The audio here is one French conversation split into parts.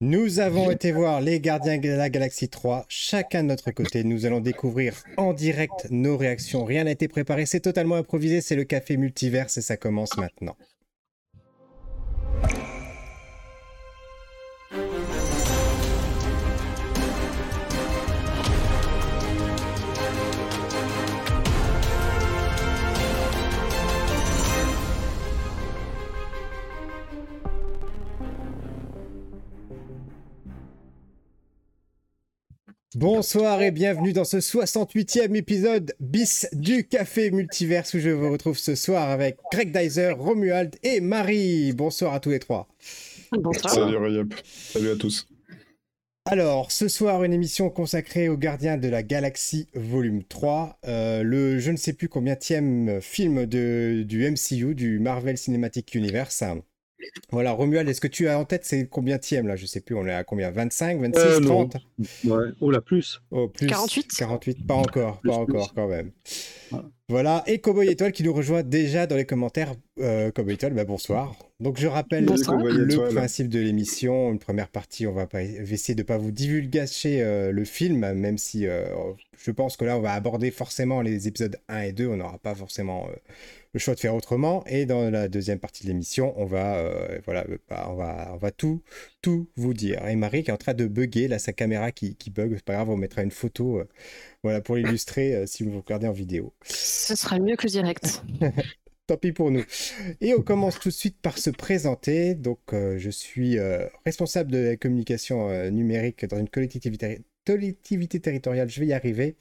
Nous avons été voir les Gardiens de la Galaxie 3, chacun de notre côté. Nous allons découvrir en direct nos réactions. Rien n'a été préparé, c'est totalement improvisé, c'est le café multiverse et ça commence maintenant. Bonsoir et bienvenue dans ce 68e épisode bis du Café Multiverse où je vous retrouve ce soir avec Greg Dyser, Romuald et Marie. Bonsoir à tous les trois. Bonsoir. Salut Rayop. Salut à tous. Alors, ce soir, une émission consacrée aux Gardiens de la Galaxie volume 3, euh, le je ne sais plus combien tième film de, du MCU, du Marvel Cinematic Universe. Voilà, Romuald, est-ce que tu as en tête c'est combien tième là? Je sais plus, on est à combien? 25, 26, 30 Ouais, oh la plus. Oh, plus 48 48, pas encore, Plus, pas plus. encore quand même. Voilà. Voilà, et Cowboy Étoile qui nous rejoint déjà dans les commentaires. Euh, Cowboy Étoile, bah, bonsoir. Donc je rappelle Bonsoir. Le principe de l'émission. Une première partie, on va pas essayer de pas vous divulgacher euh, le film, même si euh, je pense que là on va aborder forcément les épisodes 1 et 2. On n'aura pas forcément le choix de faire autrement. Et dans la deuxième partie de l'émission, on va voilà, bah, on va on va tout tout vous dire. Et Marie qui est en train de bugger là sa caméra qui, qui bug, c'est pas grave, on mettra une photo. euh, voilà pour illustrer euh, si vous regardez en vidéo. Ce sera mieux que le direct. Tant pis pour nous. Et on commence tout de suite par se présenter. Donc, euh, je suis responsable de la communication numérique dans une collectivité, collectivité territoriale. Je vais y arriver.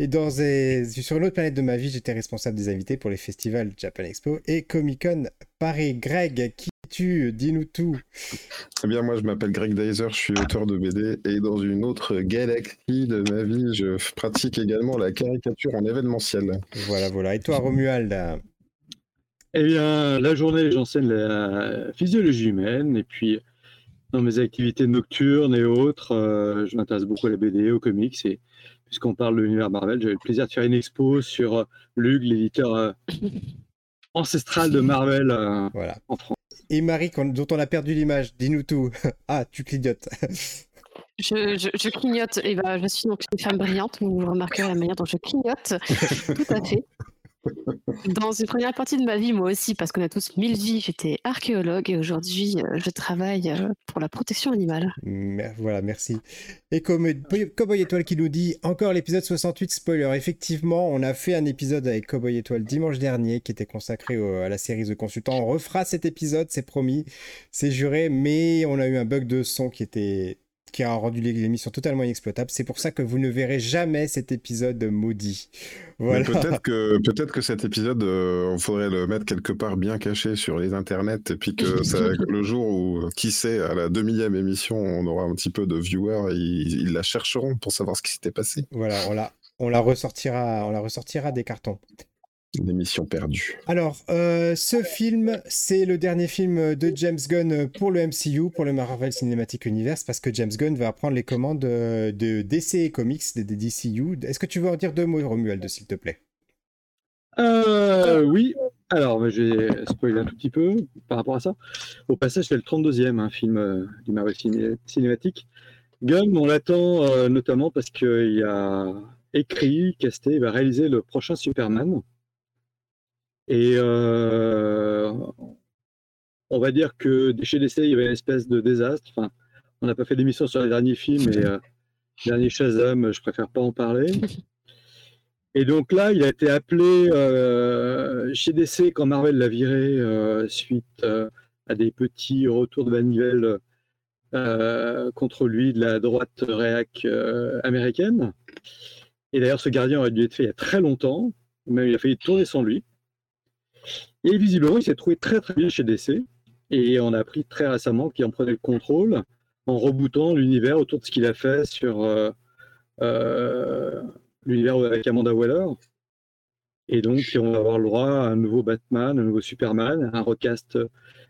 Et dans des- sur une autre planète de ma vie, j'étais responsable des invités pour les festivals Japan Expo et Comic Con Paris. Greg, qui Dis-nous tout. Eh bien, moi, je m'appelle Greg Dyser, je suis auteur de BD et dans une autre galaxie de ma vie, je pratique également la caricature en événementiel. Voilà, voilà. Et toi, Romuald? Eh bien, la journée, j'enseigne la physiologie humaine et puis dans mes activités nocturnes et autres, euh, je m'intéresse beaucoup à la BD, aux comics et puisqu'on parle de l'univers Marvel, j'avais le plaisir de faire une expo sur euh, Lug, l'éditeur euh, ancestral de Marvel euh, Voilà. en France. Et Marie, dont on a perdu l'image. Dis-nous tout. ah, tu clignotes. Je, je- je clignote, et ben, je suis donc une femme brillante, vous remarquerez la manière dont je clignote. Tout à fait. Dans une première partie de ma vie, moi aussi, parce qu'on a tous mille vies, j'étais archéologue et aujourd'hui, euh, je travaille euh, pour la protection animale. Voilà, merci. Et comme Cowboy Étoile qui nous dit encore l'épisode 68 spoiler. Effectivement, on a fait un épisode avec Cowboy Étoile dimanche dernier qui était consacré à la série The Consultant. On refera cet épisode, c'est promis, c'est juré, mais on a eu un bug de son qui était qui a rendu l'émission totalement inexploitable. C'est pour ça que vous ne verrez jamais cet épisode maudit. Voilà. Peut-être que, peut que cet épisode, euh, on faudrait le mettre quelque part bien caché sur les internets et puis que ça- le jour où, qui sait, à la demi-e émission, on aura un petit peu de viewers et ils, ils la chercheront pour savoir ce qui s'était passé. Voilà, on la, on la ressortira, on la ressortira des cartons. L'émission perdue. Alors, euh, ce film, c'est le dernier film de James Gunn pour le MCU, pour le Marvel Cinematic Universe, parce que James Gunn va prendre les commandes euh, de DC et Comics, des, DCU. Est-ce que tu veux en dire deux mots, Romuald, s'il te plaît? Euh, oui, alors je vais spoiler un tout petit peu par rapport à ça. Au passage, c'est le 32e hein, film euh, du Marvel ciné- cinématique. Gunn, on l'attend euh, notamment parce qu'il a écrit, casté, il va réaliser le prochain Superman. Et euh, on va dire que chez DC, il y avait une espèce de désastre. Enfin, on n'a pas fait d'émission sur les derniers films, et euh, dernier Shazam, je préfère pas en parler. Et donc là, il a été appelé euh, chez DC quand Marvel l'a viré euh, suite à des petits retours de manivelle contre lui de la droite réac américaine. Et d'ailleurs, ce gardien aurait dû être fait il y a très longtemps, même il a failli tourner sans lui. Et visiblement, il s'est trouvé très très bien chez DC. Et on a appris très récemment qu'il en prenait le contrôle en rebootant l'univers autour de ce qu'il a fait sur euh, euh, l'univers avec Amanda Waller. Et donc, on va avoir le droit à un nouveau Batman, un nouveau Superman, un recast,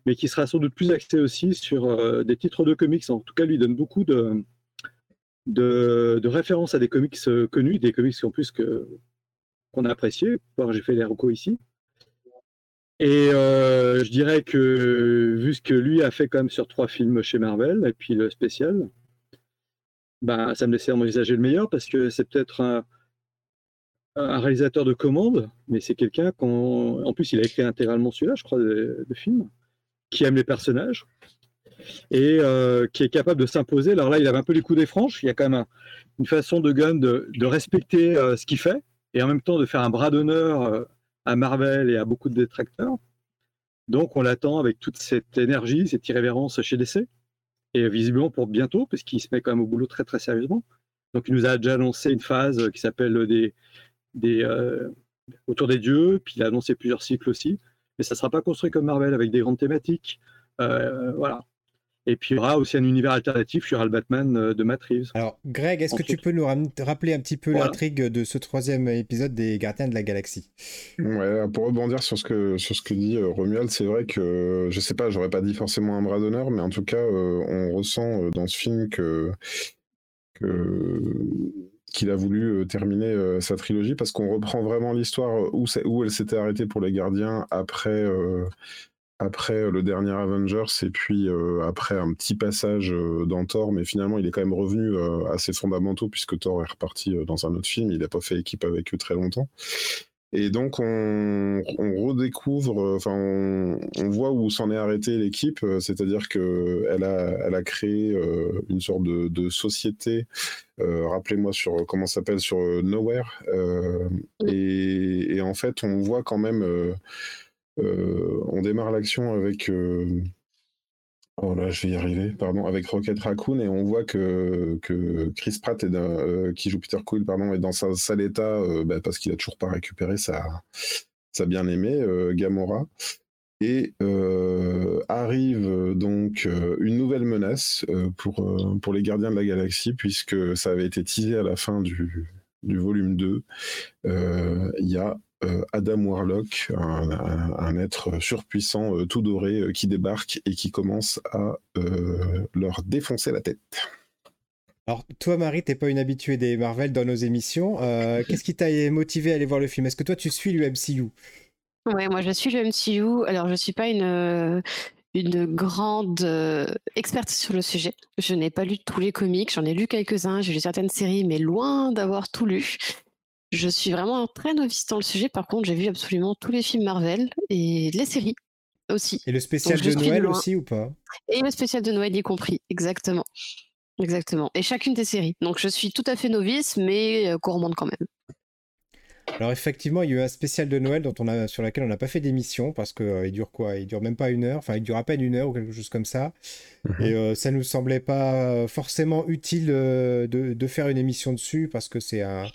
mais qui sera sans doute plus axé aussi sur euh, des titres de comics. En tout cas, lui donne beaucoup de, de, de références à des comics connus, des comics en plus que qu'on a appréciés. Enfin, J'ai fait les recos ici. Et euh, je dirais que vu ce que lui a fait quand même sur trois films chez Marvel, et puis le spécial, bah, ça me laissait envisager le meilleur parce que c'est peut-être un, réalisateur de commande, mais c'est quelqu'un qu'en en plus il a écrit intégralement celui-là, je crois, de, film, qui aime les personnages et euh, qui est capable de s'imposer. Alors là, il avait un peu les coups des franches. Il y a quand même un- une façon de Gunn de, respecter euh, ce qu'il fait et en même temps de faire un bras d'honneur à Marvel et à beaucoup de détracteurs. Donc on l'attend avec toute cette énergie, cette irrévérence chez DC et visiblement pour bientôt parce qu'il se met quand même au boulot très très sérieusement. Donc il nous a déjà annoncé une phase qui s'appelle des, euh, autour des dieux, puis il a annoncé plusieurs cycles aussi. Mais ça ne sera pas construit comme Marvel avec des grandes thématiques. Euh, voilà. Et puis il y aura aussi un univers alternatif, il y aura le Batman euh, de Matt Reeves. Alors, Greg, est-ce que tu peux nous rappeler un petit peu Voilà. l'intrigue de ce troisième épisode des Gardiens de la Galaxie? Ouais, pour rebondir sur ce que sur ce que dit euh, Romuald, c'est vrai que euh, je sais pas, j'aurais pas dit forcément un bras d'honneur, mais en tout cas, euh, on ressent euh, dans ce film que que qu'il a voulu euh, terminer euh, sa trilogie parce qu'on reprend vraiment l'histoire où c'est- où elle s'était arrêtée pour les Gardiens après euh, après le dernier Avengers et puis euh, après un petit passage euh, dans Thor, mais finalement il est quand même revenu euh, à ses fondamentaux puisque Thor est reparti euh, dans un autre film, il n'a pas fait équipe avec eux très longtemps. Et donc on, on redécouvre, euh, enfin on, on voit où s'en est arrêté l'équipe, euh, c'est-à-dire que elle a, elle a créé euh, une sorte de, de société. euh, Rappelez-moi sur comment ça s'appelle sur euh, Nowhere. euh, et, et en fait on voit quand même, euh, euh, on démarre l'action avec. euh, Oh là, je vais pardon, avec Rocket Raccoon, et on voit que, que Chris Pratt, est euh, qui joue Peter Quill, pardon, est dans un sale état euh, bah, parce qu'il a toujours pas récupéré sa, bien-aimée, euh, Gamora. Et euh, arrive euh, donc euh, une nouvelle menace euh, pour, euh, pour les gardiens de la galaxie, puisque ça avait été teasé à la fin du, du volume 2. Euh, Il y a euh, Adam Warlock, un, un- un être surpuissant, euh, tout doré, euh, qui débarque et qui commence à euh, leur défoncer la tête. Alors, toi, Marie, t'es pas une habituée des Marvel dans nos émissions. Euh, Qu'est-ce qui t'a motivé à aller voir le film? Est-ce que toi, tu suis l'UMCU Ouais, moi je suis le MCU. Alors je suis pas une, euh, une grande euh, experte sur le sujet. Je n'ai pas lu tous les comics, j'en ai lu quelques-uns, j'ai lu certaines séries, mais loin d'avoir tout lu. Je suis vraiment très novice dans le sujet. Par contre, j'ai vu absolument tous les films Marvel et les séries aussi. Et le spécial Donc, de Noël loin. aussi ou pas? Et le spécial de Noël y compris, exactement. Exactement. Et chacune des séries. Donc je suis tout à fait novice, mais euh, gourmande quand même. Alors effectivement, il y a eu un spécial de Noël dont on a, sur lequel on n'a pas fait d'émission parce que euh, il dure quoi? Il dure même pas une heure, enfin il dure à peine une heure ou quelque chose comme ça. Et euh, ça nous semblait pas forcément utile euh, de, de faire une émission dessus parce que c'est un,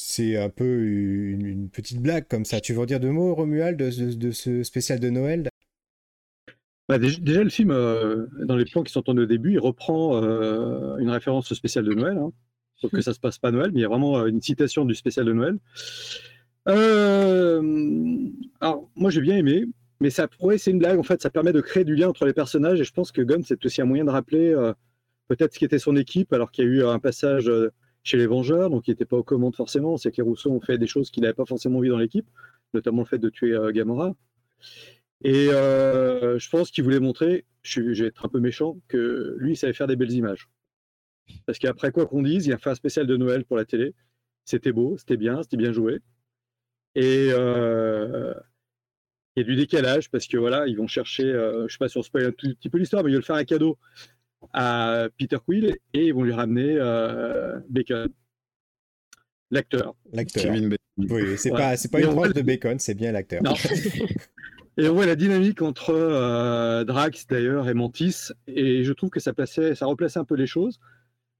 c'est un peu une, une petite blague comme ça. Tu veux en dire deux mots, Romuald, de, de- de ce spécial de Noël? Bah, déjà, déjà, le film, euh, dans les plans qui sont tournés au début, il reprend euh, une référence au spécial de Noël. Hein. Sauf que ça se passe pas à Noël, mais il y a vraiment euh, une citation du spécial de Noël. Euh, alors, moi, j'ai bien aimé, mais ça, ouais, c'est une blague. En fait, ça permet de créer du lien entre les personnages, et je pense que Gunn, c'est aussi un moyen de rappeler peut-être ce qu'était son équipe, alors qu'il y a eu un passage chez les Vengeurs, donc il n'était pas aux commandes forcément. C'est que les Rousseau ont fait des choses qu'il n'avait pas forcément envie dans l'équipe, notamment le fait de tuer euh, Gamora. Et euh, je pense qu'il voulait montrer, je, vais être un peu méchant, que lui, il savait faire des belles images. Parce qu'après quoi qu'on dise, il a fait un spécial de Noël pour la télé. C'était beau, c'était bien, c'était bien joué. Et il y a du décalage parce que voilà, ils vont chercher, euh, je sais pas si on spoil un tout petit peu l'histoire, mais ils veulent faire un cadeau à Peter Quill et ils vont lui ramener euh, Bacon, l'acteur. L'acteur. Kevin Bacon. Oui, c'est Ouais. pas, c'est pas une tranche voit- de bacon, c'est bien l'acteur. Et on voit la dynamique entre euh, Drax d'ailleurs et Mantis, et je trouve que ça plaçait, ça replaçait un peu les choses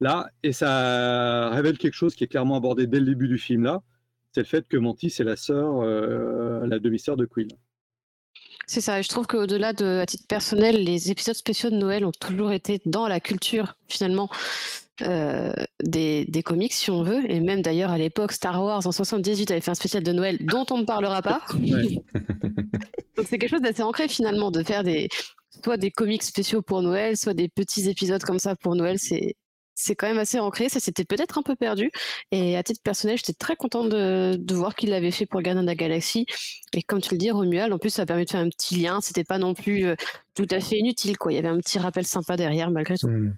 là, et ça révèle quelque chose qui est clairement abordé dès le début du film là, c'est le fait que Mantis est la sœur, euh, la demi-sœur de Quill. C'est ça, et je trouve qu'au-delà de, à titre personnel, les épisodes spéciaux de Noël ont toujours été dans la culture, finalement, euh, des, des comics, si on veut. Et même d'ailleurs, à l'époque, Star Wars en 78 avait fait un spécial de Noël dont on ne parlera pas. Ouais. Donc c'est quelque chose d'assez ancré, finalement, de faire des, soit des comics spéciaux pour Noël, soit des petits épisodes comme ça pour Noël. C'est, c'est quand même assez ancré. Ça s'était peut-être un peu perdu. Et à titre personnel, j'étais très contente de, voir qu'il l'avait fait pour Gardien de la Galaxie. Et comme tu le dis, Romuald, en plus, ça a permis de faire un petit lien. C'était pas non plus euh, tout à fait inutile, quoi. Il y avait un petit rappel sympa derrière, malgré tout. Hmm.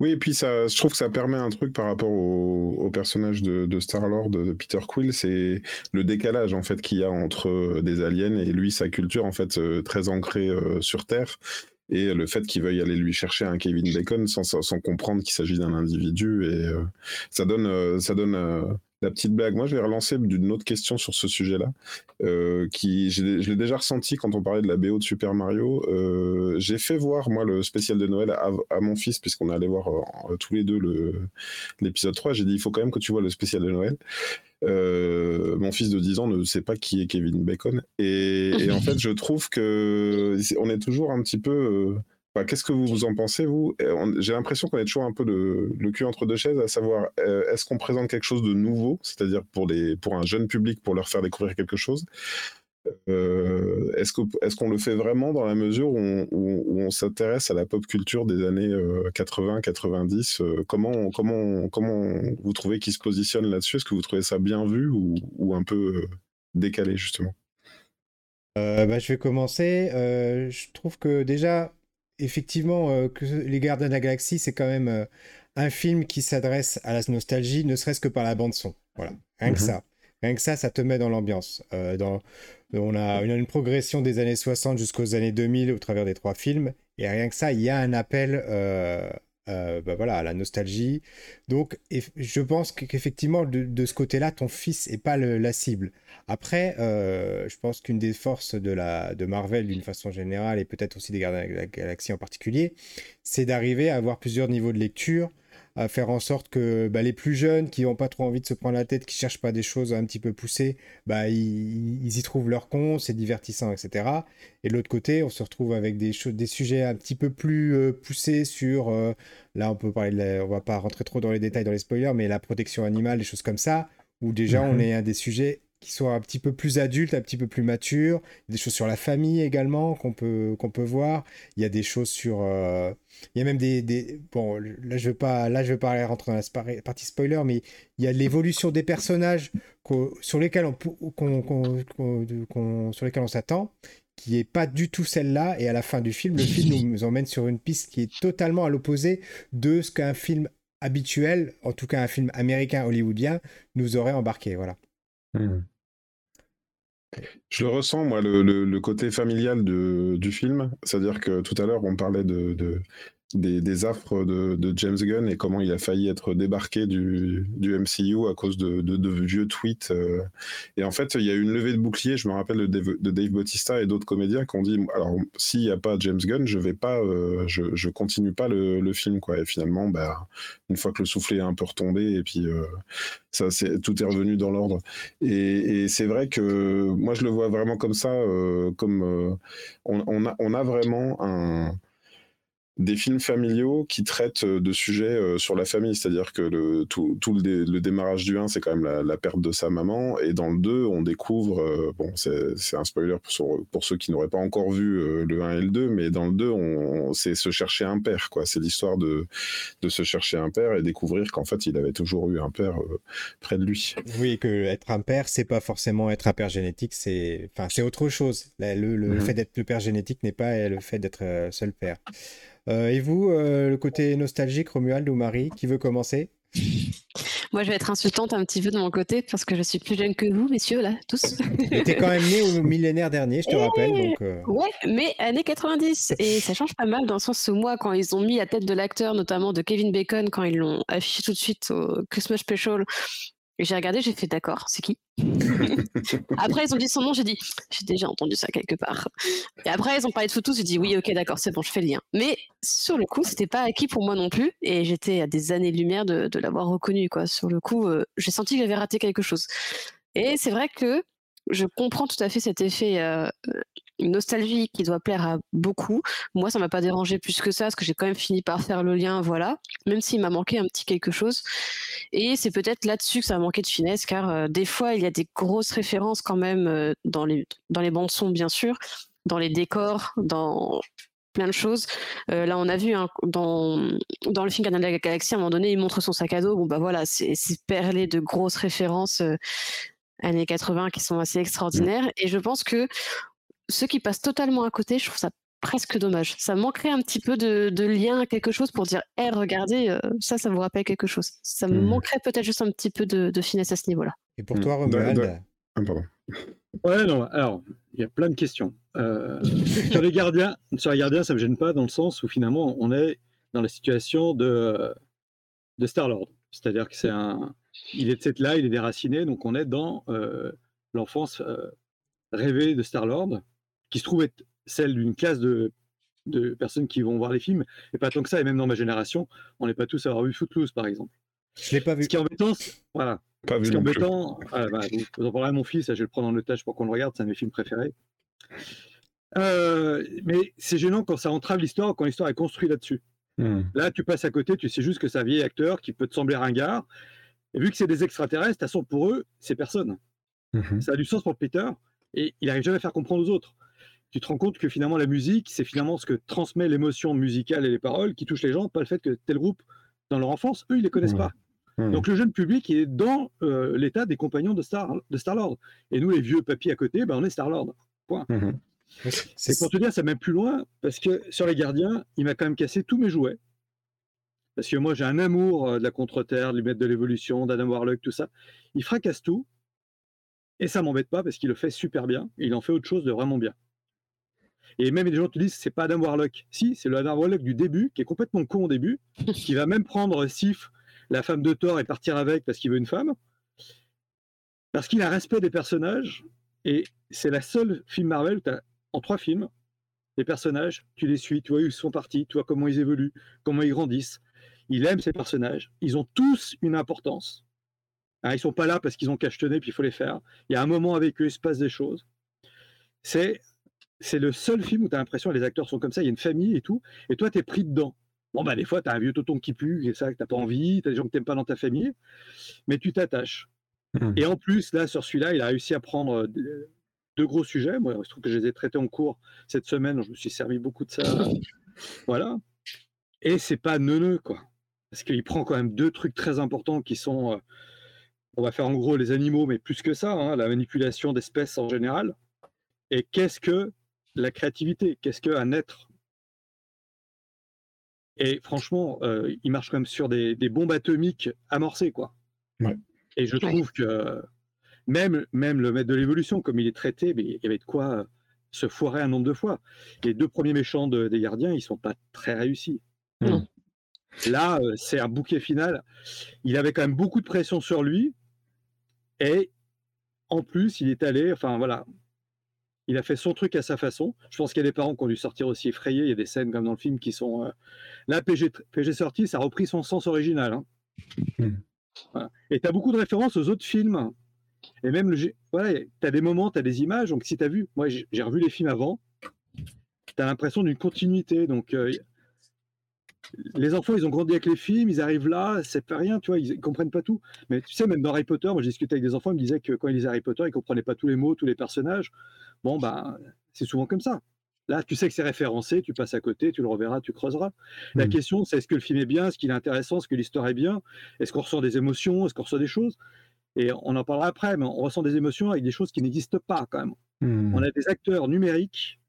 Oui, et puis ça, je trouve que ça permet un truc par rapport au, personnage de, de Star-Lord, de Peter Quill, c'est le décalage en fait qu'il y a entre euh, des aliens et lui, sa culture en fait euh, très ancrée sur Terre et le fait qu'il veuille aller lui chercher un Kevin Bacon sans, comprendre qu'il s'agit d'un individu et euh, ça donne euh, ça donne euh, la petite blague. Moi, je vais relancer d'une autre question sur ce sujet-là, qui je l'ai déjà ressenti quand on parlait de la BO de Super Mario. J'ai fait voir moi le spécial de Noël à, à mon fils puisqu'on allait voir tous les deux l'épisode 3. J'ai dit il faut quand même que tu vois le spécial de Noël. Euh, mon fils de 10 ans ne sait pas qui est Kevin Bacon. Et, en fait, je trouve que on est toujours un petit peu. Euh, qu'est-ce que vous, vous en pensez, vous? J'ai l'impression qu'on est toujours un peu le, le, cul entre deux chaises, à savoir, euh, est-ce qu'on présente quelque chose de nouveau, c'est-à-dire pour, les, pour un jeune public, pour leur faire découvrir quelque chose? Euh, est-ce qu'on est le fait vraiment dans la mesure où on, s'intéresse à la pop culture des années 80-90 euh, euh, comment, comment, comment vous trouvez qu'il se positionne là-dessus? Est-ce que vous trouvez ça bien vu ou, ou un peu décalé justement? Bah, Je vais commencer. je trouve que déjà, effectivement, que Les Gardiens de la Galaxie, c'est quand même un film qui s'adresse à la nostalgie, ne serait-ce que par la bande son. Voilà, rien que mhm. ça. Rien que ça, ça te met dans l'ambiance. dans on a, une progression des années 60 jusqu'aux années 2000 au travers des trois films. Et rien que ça, il y a un appel euh, euh, bah voilà, à la nostalgie. Donc, je pense qu'effectivement, de, ce côté-là, ton fils n'est pas la cible. Après, euh, je pense qu'une des forces de, de Marvel, d'une façon générale, et peut-être aussi des Gardiens de la Galaxie en particulier, c'est d'arriver à avoir plusieurs niveaux de lecture à faire en sorte que bah, les plus jeunes qui n'ont pas trop envie de se prendre la tête, qui cherchent pas des choses un petit peu poussées, bah, ils, y trouvent leur con, c'est divertissant, etc. Et de l'autre côté, on se retrouve avec des, des sujets un petit peu plus euh, poussés sur, euh, là on peut parler, on va pas rentrer trop dans les détails, dans les spoilers, mais la protection animale, des choses comme ça, où déjà on mhm. est à des sujets qui soient un petit peu plus adultes, un petit peu plus matures. Des choses sur la famille également qu'on peut, peut voir. Il y a des choses sur... Euh, il y a même des... des... Bon, là je ne veux, pas, pas rentrer dans la partie spoiler, mais il y a l'évolution des personnages sur lesquels on, on s'attend qui est pas du tout celle-là et à la fin du film le film nous emmène sur une piste qui est totalement à l'opposé de ce qu'un film habituel en tout cas un film américain hollywoodien nous aurait embarqué voilà hmm. Je le ressens, moi, le, côté familial du film. C'est-à-dire que tout à l'heure, on parlait de, des, affres de, James Gunn et comment il a failli être débarqué du, MCU à cause de, vieux tweets. Euh. Et en fait, il y a eu une levée de bouclier, je me rappelle de Dave, Bautista et d'autres comédiens qui ont dit alors, s'il n'y a pas James Gunn, je vais pas, euh, je, continue pas le, film. Quoi. Et finalement, bah, une fois que le soufflet est un peu retombé, et puis euh, tout est revenu dans l'ordre. Et, c'est vrai que moi, je le vois vraiment comme ça, comme on a vraiment un des films familiaux qui traitent euh, de sujets euh, sur la famille, c'est-à-dire que le, tout, le, démarrage du 1, c'est quand même la, perte de sa maman, et dans le 2, on découvre, euh, bon, c'est un spoiler pour, pour ceux qui n'auraient pas encore vu le 1 et le 2, mais dans le 2, on, c'est se chercher un père, quoi. C'est l'histoire de, de se chercher un père et découvrir qu'en fait, il avait toujours eu un père près de lui. Oui, que être un père, c'est pas forcément être un père génétique, c'est enfin, autre chose. Le, le, mhm. fait d'être le père génétique n'est pas le fait d'être seul père. Euh, et vous, euh, le côté nostalgique, Romuald ou Marie, qui veut commencer moi, je vais être insultante un petit peu de mon côté parce que je suis plus jeune que vous, messieurs, là, tous. T'es quand même né au millénaire dernier, je te rappelle. Donc euh. Ouais, mais années 90. Et ça change pas mal dans le sens où moi, quand ils ont mis la tête de l'acteur, notamment de Kevin Bacon, quand ils l'ont affiché tout de suite au Christmas Special, j'ai regardé, j'ai fait d'accord, c'est qui? Après, ils ont dit son nom, j'ai dit, j'ai déjà entendu ça quelque part. Et après, ils ont parlé de photos, j'ai dit, oui, ok, d'accord, c'est bon, je fais le lien. Mais sur le coup, c'était pas acquis pour moi non plus, et j'étais à des années-lumière de, de l'avoir reconnu, quoi. Sur le coup, euh, j'ai senti que j'avais raté quelque chose. Et c'est vrai que je comprends tout à fait cet effet euh, une nostalgie qui doit plaire à beaucoup. Moi, ça m'a pas dérangé plus que ça, parce que j'ai quand même fini par faire le lien, voilà. Même s'il m'a manqué un petit quelque chose. Et c'est peut-être là-dessus que ça a manqué de finesse, car euh, des fois, il y a des grosses références quand même euh, dans les dans les bandes son, bien sûr, dans les décors, dans plein de choses. Euh, là, on a vu hein, dans, dans le film Gardien de la Galaxie, à un moment donné, il montre son sac à dos. Bon, bah voilà, c'est perlé de grosses références années 80 qui sont assez extraordinaires. Et je pense que ceux qui passent totalement à côté, je trouve ça presque dommage. Ça manquerait un petit peu de, de lien à quelque chose pour dire, hé, regardez, euh, ça, ça vous rappelle quelque chose. Ça me Mhm. manquerait peut-être juste un petit peu de, de finesse à ce niveau-là. Et pour toi, De- Romuald, Ah, pardon. Ouais, non, alors, il y a plein de questions. Euh, sur les gardiens, sur les gardiens, ça me gêne pas dans le sens où finalement, on est dans la situation de, de Star-Lord. C'est-à-dire que c'est un. Il est de cette là, il est déraciné, donc on est dans euh, l'enfance euh, rêvée de Star-Lord, qui se trouve être celle d'une classe de, de personnes qui vont voir les films, et pas tant que ça, et même dans ma génération, on n'est pas tous à avoir vu Footloose, par exemple. je l'ai pas vu. Ce qui est embêtant, c'est- voilà, Pas vu ce qui est embêtant, ah, bah, vous, vous en parlerez à mon fils, je vais le prendre en otage pour qu'on le regarde, c'est un de mes films préférés. Euh, mais c'est gênant quand ça entrave l'histoire, quand l'histoire est construite là-dessus. Hmm. Là, tu passes à côté, tu sais juste que c'est un vieil acteur qui peut te sembler ringard. Et vu que c'est des extraterrestres, de toute façon, pour eux, c'est personne. Mhm. Ça a du sens pour Peter, et il n'arrive jamais à faire comprendre aux autres. Tu te rends compte que finalement, la musique, c'est finalement ce que transmet l'émotion musicale et les paroles qui touchent les gens, pas le fait que tel groupe, dans leur enfance, eux, ils les connaissent pas. Donc le jeune public il est dans euh, l'état des compagnons de Star de Star-Lord. Et nous, les vieux papis à côté, ben, on est Star-Lord. Mhm. C'est C'est pour te dire, ça même plus loin, parce que sur les gardiens, il m'a quand même cassé tous mes jouets. Parce que moi, j'ai un amour euh, de la contre-terre, du maître de l'évolution, d'Adam Warlock, tout ça. Il fracasse tout. Et ça m'embête pas parce qu'il le fait super bien. il en fait autre chose de vraiment bien. Et même des gens te disent c'est pas Adam Warlock. Si, c'est le Adam Warlock du début, qui est complètement con au début, qui va même prendre Sif, la femme de Thor, et partir avec parce qu'il veut une femme. Parce qu'il a respect des personnages. Et c'est la seule film Marvel où t'as- en trois films, les personnages, tu les suis, tu vois où ils sont partis, tu vois comment ils évoluent, comment ils grandissent. Il aime ces personnages. Ils ont tous une importance. Hein, ils sont pas là parce qu'ils ont cachetonné puis il faut les faire. Il y a un moment avec eux, il se passe des choses. C'est c'est le seul film où tu as l'impression que les acteurs sont comme ça, il y a une famille et tout, et toi, tu es pris dedans. Bon, bah, des fois, tu as un vieux tonton qui pue, et ça, que tu pas envie, tu as des gens que tu pas dans ta famille, mais tu t'attaches. Mhm. Et en plus, là, sur celui-là, il a réussi à prendre deux, deux gros sujets. Moi, je trouve que je les ai traités en cours cette semaine, je me suis servi beaucoup de ça. voilà. Et c'est pas neuneux, quoi. Parce qu'il prend quand même deux trucs très importants qui sont, euh, on va faire en gros les animaux, mais plus que ça, hein, la manipulation d'espèces en général. Et qu'est-ce que la créativité Qu'est-ce qu'un être? Et franchement, euh, il marche quand même sur des, des bombes atomiques amorcées, quoi. Ouais. Et je Ouais. trouve que même, même le maître de l'évolution, comme il est traité, mais il y avait de quoi euh, se foirer un nombre de fois. Les deux premiers méchants de- des gardiens, ils sont pas très réussis. Non. Là, euh, c'est un bouquet final. Il avait quand même beaucoup de pression sur lui. Et en plus, il est allé, enfin voilà, il a fait son truc à sa façon. Je pense qu'il y a des parents qui ont dû sortir aussi effrayés. Il y a des scènes comme dans le film qui sont. euh, Là, PG, PG sorti, ça a repris son sens original. hein. Hmm. Voilà. Et tu as beaucoup de références aux autres films. Et même, le voilà, tu as des moments, tu as des images. Donc, si tu as vu, moi, j'ai j'ai revu les films avant, tu as l'impression d'une continuité. Donc, euh, les enfants, ils ont grandi avec les films, ils arrivent là, c'est pas rien, tu vois, ils, ils comprennent pas tout. Mais tu sais, même dans Harry Potter, moi, j'ai discuté avec des enfants, ils me disaient que quand ils lisaient Harry Potter, ils comprenaient pas tous les mots, tous les personnages. Bon, ben, c'est souvent comme ça. Là, tu sais que c'est référencé, tu passes à côté, tu le reverras, tu creuseras. La Mm. question, c'est est-ce que le film est bien, est-ce qu'il est intéressant, est-ce que l'histoire est bien, est-ce qu'on ressent des émotions, est-ce qu'on ressent des choses? Et on en parlera après, mais on ressent des émotions avec des choses qui n'existent pas quand même. Mhm. On a des acteurs numériques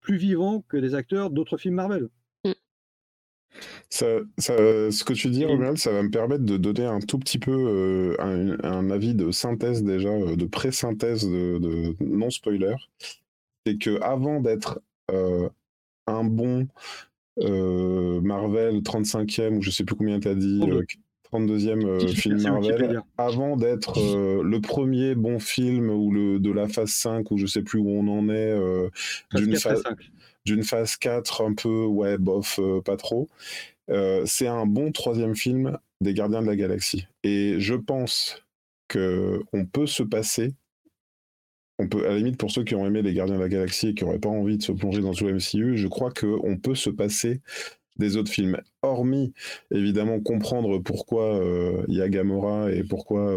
plus vivants que des acteurs d'autres films Marvel. Ça, ça- ce que tu dis, Romuald, ça va me permettre de donner un tout petit peu euh, un, un avis de synthèse déjà, euh, de pré-synthèse de, de non-spoiler. C'est que avant d'être euh, un bon euh, Marvel 35e, ou je sais plus combien tu as dit, 32. euh, 32e euh, Merci, film Marvel, avant d'être le premier bon film ou le, de la phase 5, ou je sais plus où on en est, d'une 4 à phase, 5. D'une phase 4 un peu, ouais, bof, euh, pas trop. Euh, c'est un bon troisième film des Gardiens de la Galaxie. Et je pense que on peut se passer, on peut, à la limite, pour ceux qui ont aimé les Gardiens de la Galaxie et qui n'auraient pas envie de se plonger dans tout le MCU, je crois qu'on peut se passer des autres films, hormis évidemment comprendre pourquoi il y a Gamora et pourquoi,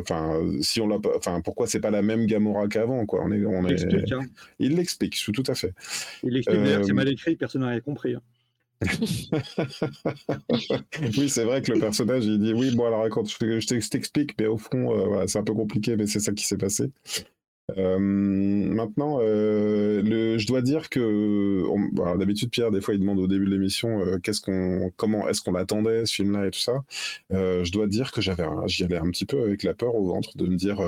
enfin, si on l'a, enfin, pourquoi c'est pas la même Gamora qu'avant, quoi. On est, on est... Il l'explique, hein. Il l'explique, tout à fait. Il l'explique, c'est mal écrit, personne n'a rien compris. Hein. oui, c'est vrai que le personnage, il dit oui, bon, alors quand je t'explique, mais au fond, c'est un peu compliqué, mais c'est ça qui s'est passé. Euh, maintenant, euh, je dois dire que d'habitude Pierre, des fois, il demande au début de l'émission euh, qu'est-ce qu'on, comment est-ce qu'on l'attendait ce film-là et tout ça. je dois dire que j'avais, j'y allais un petit peu avec la peur au ventre de me dire,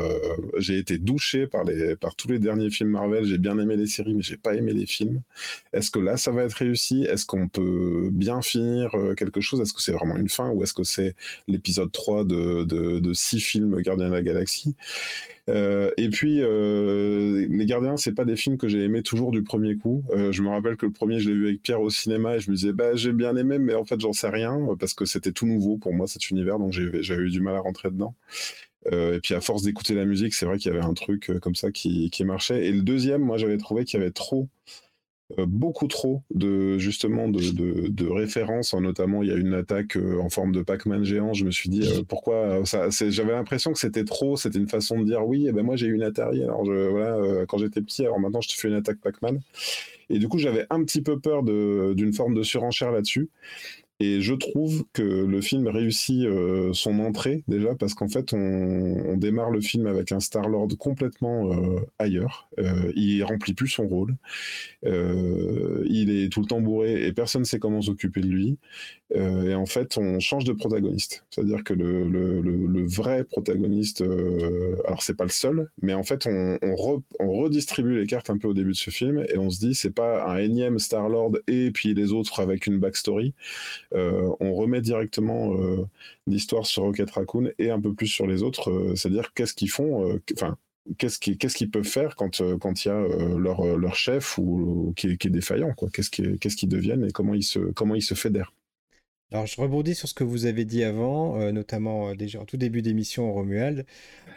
j'ai été douché par les, par tous les derniers films Marvel. J'ai bien aimé les séries, mais j'ai pas aimé les films. Est-ce que là, ça va être réussi? Est-ce qu'on peut bien finir quelque chose? Est-ce que c'est vraiment une fin ou est-ce que c'est l'épisode 3 de, de, six films Gardiens de la Galaxie? Et puis, euh, Les Gardiens, c'est pas des films que j'ai aimé toujours du premier coup. Euh, je me rappelle que le premier, je l'ai vu avec Pierre au cinéma et je me disais, bah, j'ai bien aimé, mais en fait, j'en sais rien parce que c'était tout nouveau pour moi cet univers, donc j'avais eu du mal à rentrer dedans. et puis à force d'écouter la musique, c'est vrai qu'il y avait un truc comme ça qui, marchait. Et le deuxième, moi j'avais trouvé qu'il y avait trop euh, beaucoup trop de justement de, de, références, hein, notamment il y a une attaque euh, en forme de Pac-Man géant. Je me suis dit euh, pourquoi. J'avais l'impression que c'était trop. C'était une façon de dire oui, eh ben moi j'ai eu une Atari. Alors je, voilà, quand j'étais petit, alors maintenant je te fais une attaque Pac-Man. Et du coup j'avais un petit peu peur d'une forme de surenchère là-dessus. Et je trouve que le film réussit euh, son entrée déjà parce qu'en fait on, démarre le film avec un Star Lord complètement euh, ailleurs. Euh, il remplit plus son rôle. il est tout le temps bourré et personne ne sait comment s'occuper de lui. et en fait on change de protagoniste. C'est-à-dire que le, vrai protagoniste, alors c'est pas le seul, mais en fait on, on, redistribue les cartes un peu au début de ce film et on se dit c'est pas un énième Star Lord et puis les autres avec une backstory. Euh, on remet directement euh, l'histoire sur Rocket Raccoon et un peu plus sur les autres, euh, c'est-à-dire qu'est-ce qu'ils font, enfin qu'est-ce qu'ils peuvent faire quand il y a leur, chef ou, qui, est, défaillant quoi. Qu'est-ce qu'ils deviennent et comment ils se fédèrent. Alors je rebondis sur ce que vous avez dit avant notamment déjà en tout début d'émission Romuald.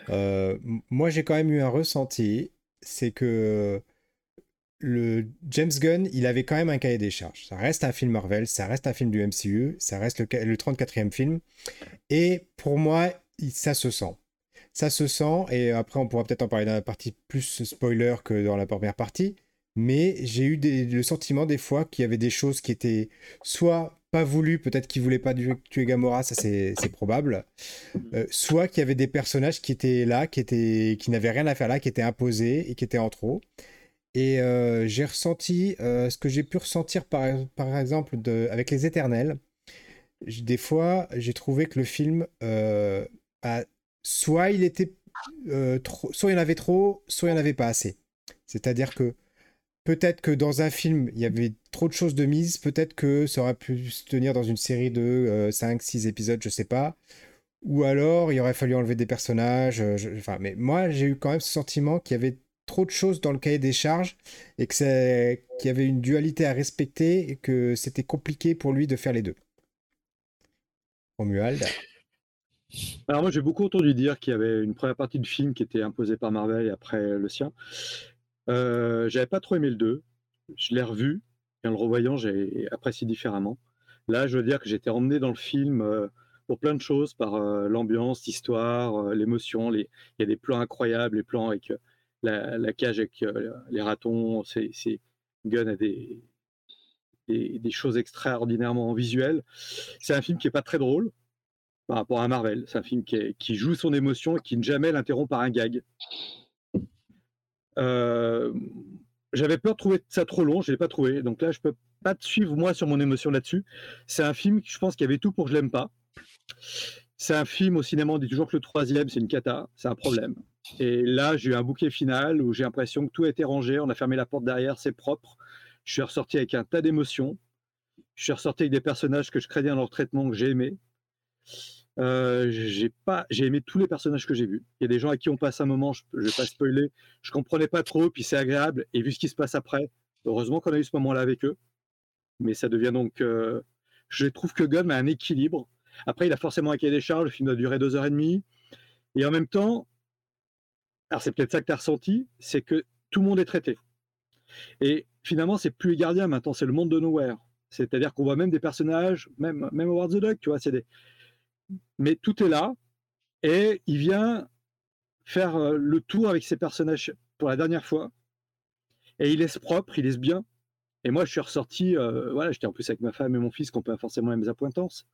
Moi j'ai quand même eu un ressenti c'est que le James Gunn, il avait quand même un cahier des charges. Ça reste un film Marvel, ça reste un film du MCU, ça reste le, 34e film. Et pour moi, ça se sent. Ça se sent, et après on pourra peut-être en parler dans la partie plus spoiler que dans la première partie. Mais j'ai eu le sentiment des fois qu'il y avait des choses qui étaient soit pas voulues, peut-être qu'il voulait pas tuer Gamora, ça c'est probable, euh, soit qu'il y avait des personnages qui étaient là, qui, qui n'avaient rien à faire là, qui étaient imposés et qui étaient en trop. Et euh, j'ai ressenti euh, ce que j'ai pu ressentir par, par exemple de, avec Les Éternels. Des fois, j'ai trouvé que le film, euh, soit il était trop, soit il y en avait trop, soit il n'y en avait pas assez. C'est-à-dire que peut-être que dans un film, il y avait trop de choses de mise, peut-être que ça aurait pu se tenir dans une série de 5-6 épisodes, je sais pas. Ou alors, il aurait fallu enlever des personnages. enfin, mais moi, j'ai eu quand même ce sentiment qu'il y avait trop de choses dans le cahier des charges et qu'il y avait une dualité à respecter et que c'était compliqué pour lui de faire les deux. Romuald. Alors moi j'ai beaucoup entendu dire qu'il y avait une première partie du film qui était imposée par Marvel et après le sien. Euh, j'avais pas trop aimé le 2. Je l'ai revu et en le revoyant j'ai apprécié différemment. Là je veux dire que j'étais emmené dans le film euh, pour plein de choses par euh, l'ambiance, l'histoire, l'émotion. Il y a des plans incroyables, les plans avec la, cage avec euh, les ratons, c'est Gun a des, des, choses extraordinairement visuelles. C'est un film qui est pas très drôle par rapport à Marvel. C'est un film qui, joue son émotion et qui ne jamais l'interrompt par un gag. Euh, j'avais peur de trouver ça trop long, je l'ai pas trouvé. Donc là, je peux pas te suivre moi sur mon émotion là-dessus. C'est un film, je pense qu'il y avait tout pour que je l'aime pas. C'est un film au cinéma, on dit toujours que le troisième, c'est une cata, c'est un problème. Et là, j'ai eu un bouquet final où j'ai l'impression que tout a été rangé, on a fermé la porte derrière, c'est propre. Je suis ressorti avec un tas d'émotions. Je suis ressorti avec des personnages que je craignais dans leur traitement, que j'ai aimé. Euh, j'ai pas, j'ai aimé tous les personnages que j'ai vus. Il y a des gens à qui on passe un moment, je, ne vais pas spoiler, je comprenais pas trop, puis c'est agréable. Et vu ce qui se passe après, heureusement qu'on a eu ce moment-là avec eux. Mais ça devient donc, euh, je trouve que Gunn a un équilibre. Après, il a forcément un cahier des charges. Le film doit durer deux heures et demie. Et en même temps, alors c'est peut-être ça que tu as ressenti, c'est que tout le monde est traité. Et finalement, c'est plus les gardiens maintenant, c'est le monde de Nowhere. C'est-à-dire qu'on voit même des personnages, même, même Howard the Duck, tu vois, c'est des... Mais tout est là, et il vient faire euh, le tour avec ses personnages pour la dernière fois, et il laisse propre, il laisse bien. Et moi, je suis ressorti, euh, voilà, j'étais en plus avec ma femme et mon fils, n'ont pas forcément les mêmes appointances.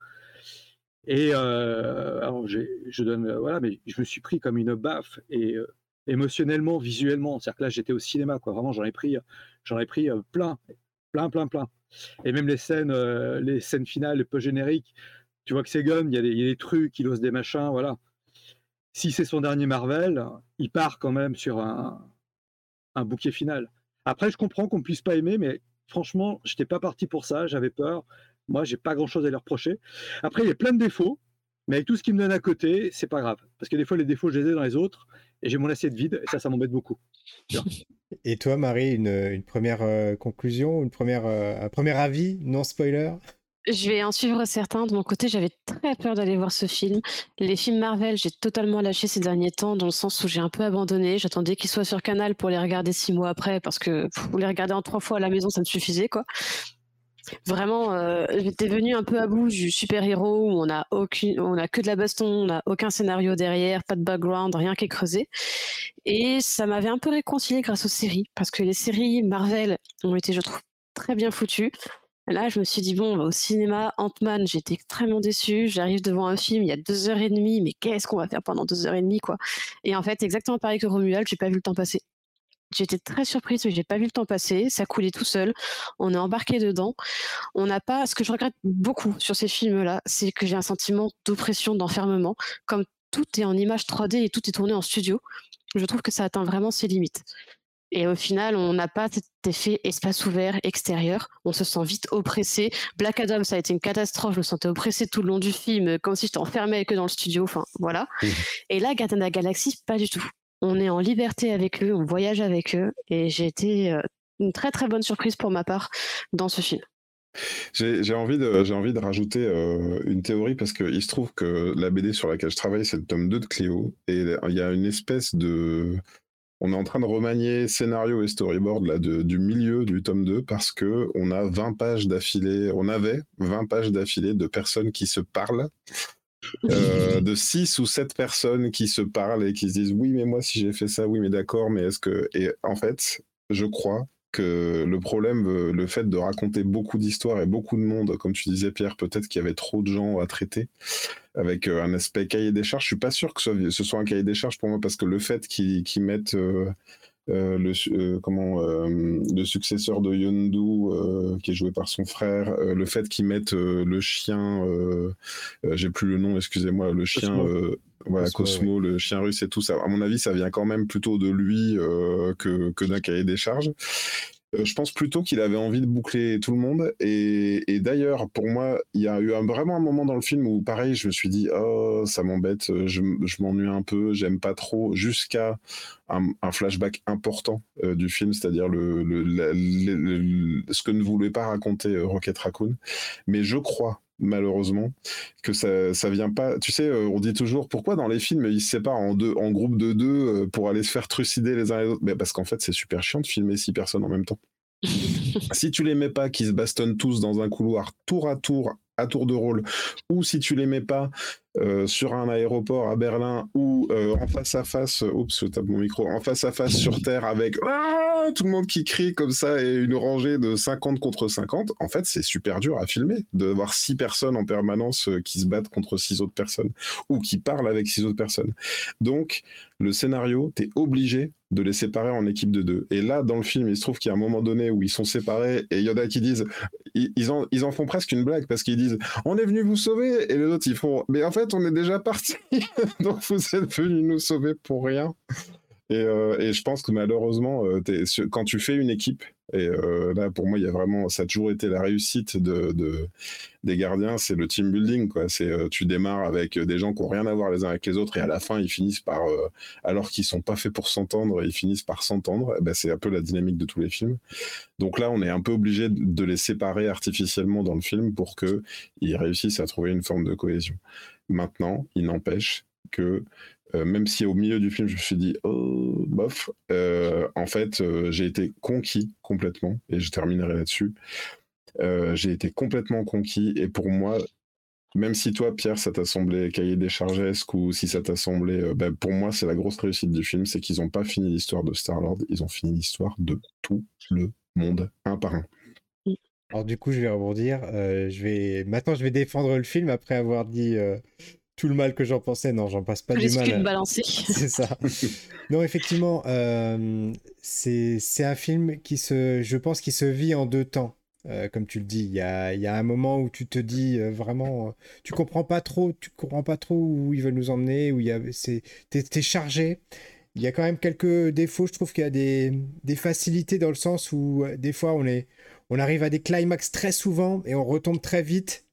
Et euh, alors, je donne, voilà, mais je me suis pris comme une baffe, et émotionnellement, visuellement. C'est-à-dire que là, j'étais au cinéma, quoi. Vraiment, j'en ai pris, j'en ai pris plein, plein, plein, plein. Et même les scènes, les scènes finales, peu génériques, tu vois que c'est Gunn, il y, a des, trucs, il ose des machins, voilà. Si c'est son dernier Marvel, il part quand même sur un, un bouquet final. Après, je comprends qu'on ne puisse pas aimer, mais franchement, je n'étais pas parti pour ça, j'avais peur. Moi, j'ai pas grand-chose à lui reprocher. Après, il y a plein de défauts, mais avec tout ce qu'il me donne à côté, c'est pas grave. Parce que des fois, les défauts, je les ai dans les autres, et j'ai mon assiette vide, et ça, ça m'embête beaucoup. Et toi, Marie, une, première euh, conclusion, une première, euh, un premier avis, non spoiler? Je vais en suivre certains. De mon côté, j'avais très peur d'aller voir ce film. Les films Marvel, j'ai totalement lâché ces derniers temps, dans le sens où j'ai un peu abandonné. J'attendais qu'ils soient sur Canal pour les regarder six mois après, parce que pour les regarder en trois fois à la maison, ça me suffisait, quoi. Vraiment, euh, j'étais venu un peu à bout du super-héros où on a aucune, on a que de la baston, on n'a aucun scénario derrière, pas de background, rien qui est creusé. Et ça m'avait un peu réconcilié grâce aux séries, parce que les séries Marvel ont été, je trouve, très bien foutues. Là, je me suis dit, bon, au cinéma, Ant-Man, j'étais extrêmement déçue. J'arrive devant un film, il y a deux heures et demie, mais qu'est-ce qu'on va faire pendant deux heures et demie, quoi? Et en fait, exactement pareil que Romuald, j'ai pas vu le temps passer. J'étais très surprise, mais j'ai pas vu le temps passer. Ça coulait tout seul. On est embarqué dedans. On n'a pas. Ce que je regrette beaucoup sur ces films-là, c'est que j'ai un sentiment d'oppression, d'enfermement. Comme tout est en image 3D et tout est tourné en studio, je trouve que ça atteint vraiment ses limites. Et au final, on n'a pas cet effet espace ouvert extérieur. On se sent vite oppressé. Black Adam, ça a été une catastrophe. Je me sentais oppressé tout le long du film, comme si j'étais enfermé que dans le studio. Enfin, voilà. Mmh. Et là, the Galaxy, pas du tout on est en liberté avec eux, on voyage avec eux, et j'ai été euh, une très très bonne surprise pour ma part dans ce film. J'ai envie, de, rajouter euh, une théorie parce qu'il se trouve que la BD sur laquelle je travaille, c'est le tome 2 de Cléo. Et il y a une espèce de. On est en train de remanier scénario et storyboard du milieu du tome 2 parce que on a 20 pages d'affilée. On avait 20 pages d'affilée de personnes qui se parlent euh, de six ou sept personnes qui se parlent et qui se disent oui mais moi si j'ai fait ça oui mais d'accord mais est-ce que et en fait je crois que le problème euh, le fait de raconter beaucoup d'histoires et beaucoup de monde comme tu disais Pierre peut-être qu'il y avait trop de gens à traiter avec euh, un aspect cahier des charges. Je suis pas sûr que ce soit un cahier des charges pour moi parce que le fait qu'ils mettent euh, le, euh, comment, euh, le successeur de Yondu, qui est joué par son frère, le fait qu'ils mettent le chien, j'ai plus le nom, excusez-moi, le chien. Voilà, Cosmo, le chien russe et tout ça. À mon avis, ça vient quand même plutôt de lui que, que d'un cahier des charges. Euh, je pense plutôt qu'il avait envie de boucler tout le monde. Et, d'ailleurs, pour moi, il y a eu vraiment un moment dans le film où, pareil, je me suis dit, oh, ça m'embête, je, m'ennuie un peu, j'aime pas trop, jusqu'à un, flashback important euh, du film, c'est-à-dire le, ce que ne voulait pas raconter euh, Rocket Raccoon. Mais je crois malheureusement, que ça, ça vient pas. Tu sais, on dit toujours pourquoi dans les films ils se séparent en deux, en groupe de deux pour aller se faire trucider les uns les autres? Mais parce qu'en fait, c'est super chiant de filmer six personnes en même temps. si tu les mets pas, qui se bastonnent tous dans un couloir tour à tour à tour de rôle, ou si tu les mets pas euh, sur un aéroport à Berlin ou euh, en face à face, oups, je tape mon micro, en face à face sur Terre avec ah, tout le monde qui crie comme ça et une rangée de 50 contre 50, en fait, c'est super dur à filmer de voir six personnes en permanence euh, qui se battent contre six autres personnes ou qui parlent avec six autres personnes. Donc, le scénario, tu es obligé de les séparer en équipe de deux. Et là, dans le film, il se trouve qu'il y a un moment donné où ils sont séparés et il y en a qui disent, ils, en, ils en font presque une blague parce qu'ils disent, on est venu vous sauver. Et les autres, ils font, mais en fait, on est déjà parti. Donc vous êtes venu nous sauver pour rien. Et, euh, je pense que malheureusement, euh, quand tu fais une équipe, et euh, là pour moi, il y a vraiment, ça a toujours été la réussite de, de des gardiens, c'est le team building. Quoi. C'est, tu démarres avec des gens qui n'ont rien à voir les uns avec les autres, et à la fin, ils finissent par, alors qu'ils sont pas faits pour s'entendre, ils finissent par s'entendre. Ben, c'est un peu la dynamique de tous les films. Donc là, on est un peu obligé de les séparer artificiellement dans le film pour qu'ils réussissent à trouver une forme de cohésion. Maintenant, il n'empêche que euh, même si au milieu du film, je me suis dit, oh, bof, euh, en fait, euh, j'ai été conquis complètement, et je terminerai là-dessus, j'ai été complètement conquis et pour moi, même si toi, Pierre, ça t'a semblé cahier des chargesques ou si ça t'a semblé. ben, pour moi, c'est la grosse réussite du film, c'est qu'ils n'ont pas fini l'histoire de Star-Lord, ils ont fini l'histoire de tout le monde, un par un. Alors du coup, je vais rebondir. euh, je vais maintenant, je vais défendre le film après avoir dit euh, tout le mal que j'en pensais. Non, j'en passe pas du mal. qu'une balancée. C'est ça. non, effectivement, euh, c'est un film qui se, je pense, qui se vit en deux temps. Euh, comme tu le dis, il y a, y a un moment où tu te dis vraiment, tu comprends pas trop, tu comprends pas trop où ils veulent nous emmener, où il y a, c'est, t'es, t'es chargé. Il y a quand même quelques défauts. Je trouve qu'il y a des, des facilités dans le sens où des fois on est, on arrive à des climax très souvent et on retombe très vite.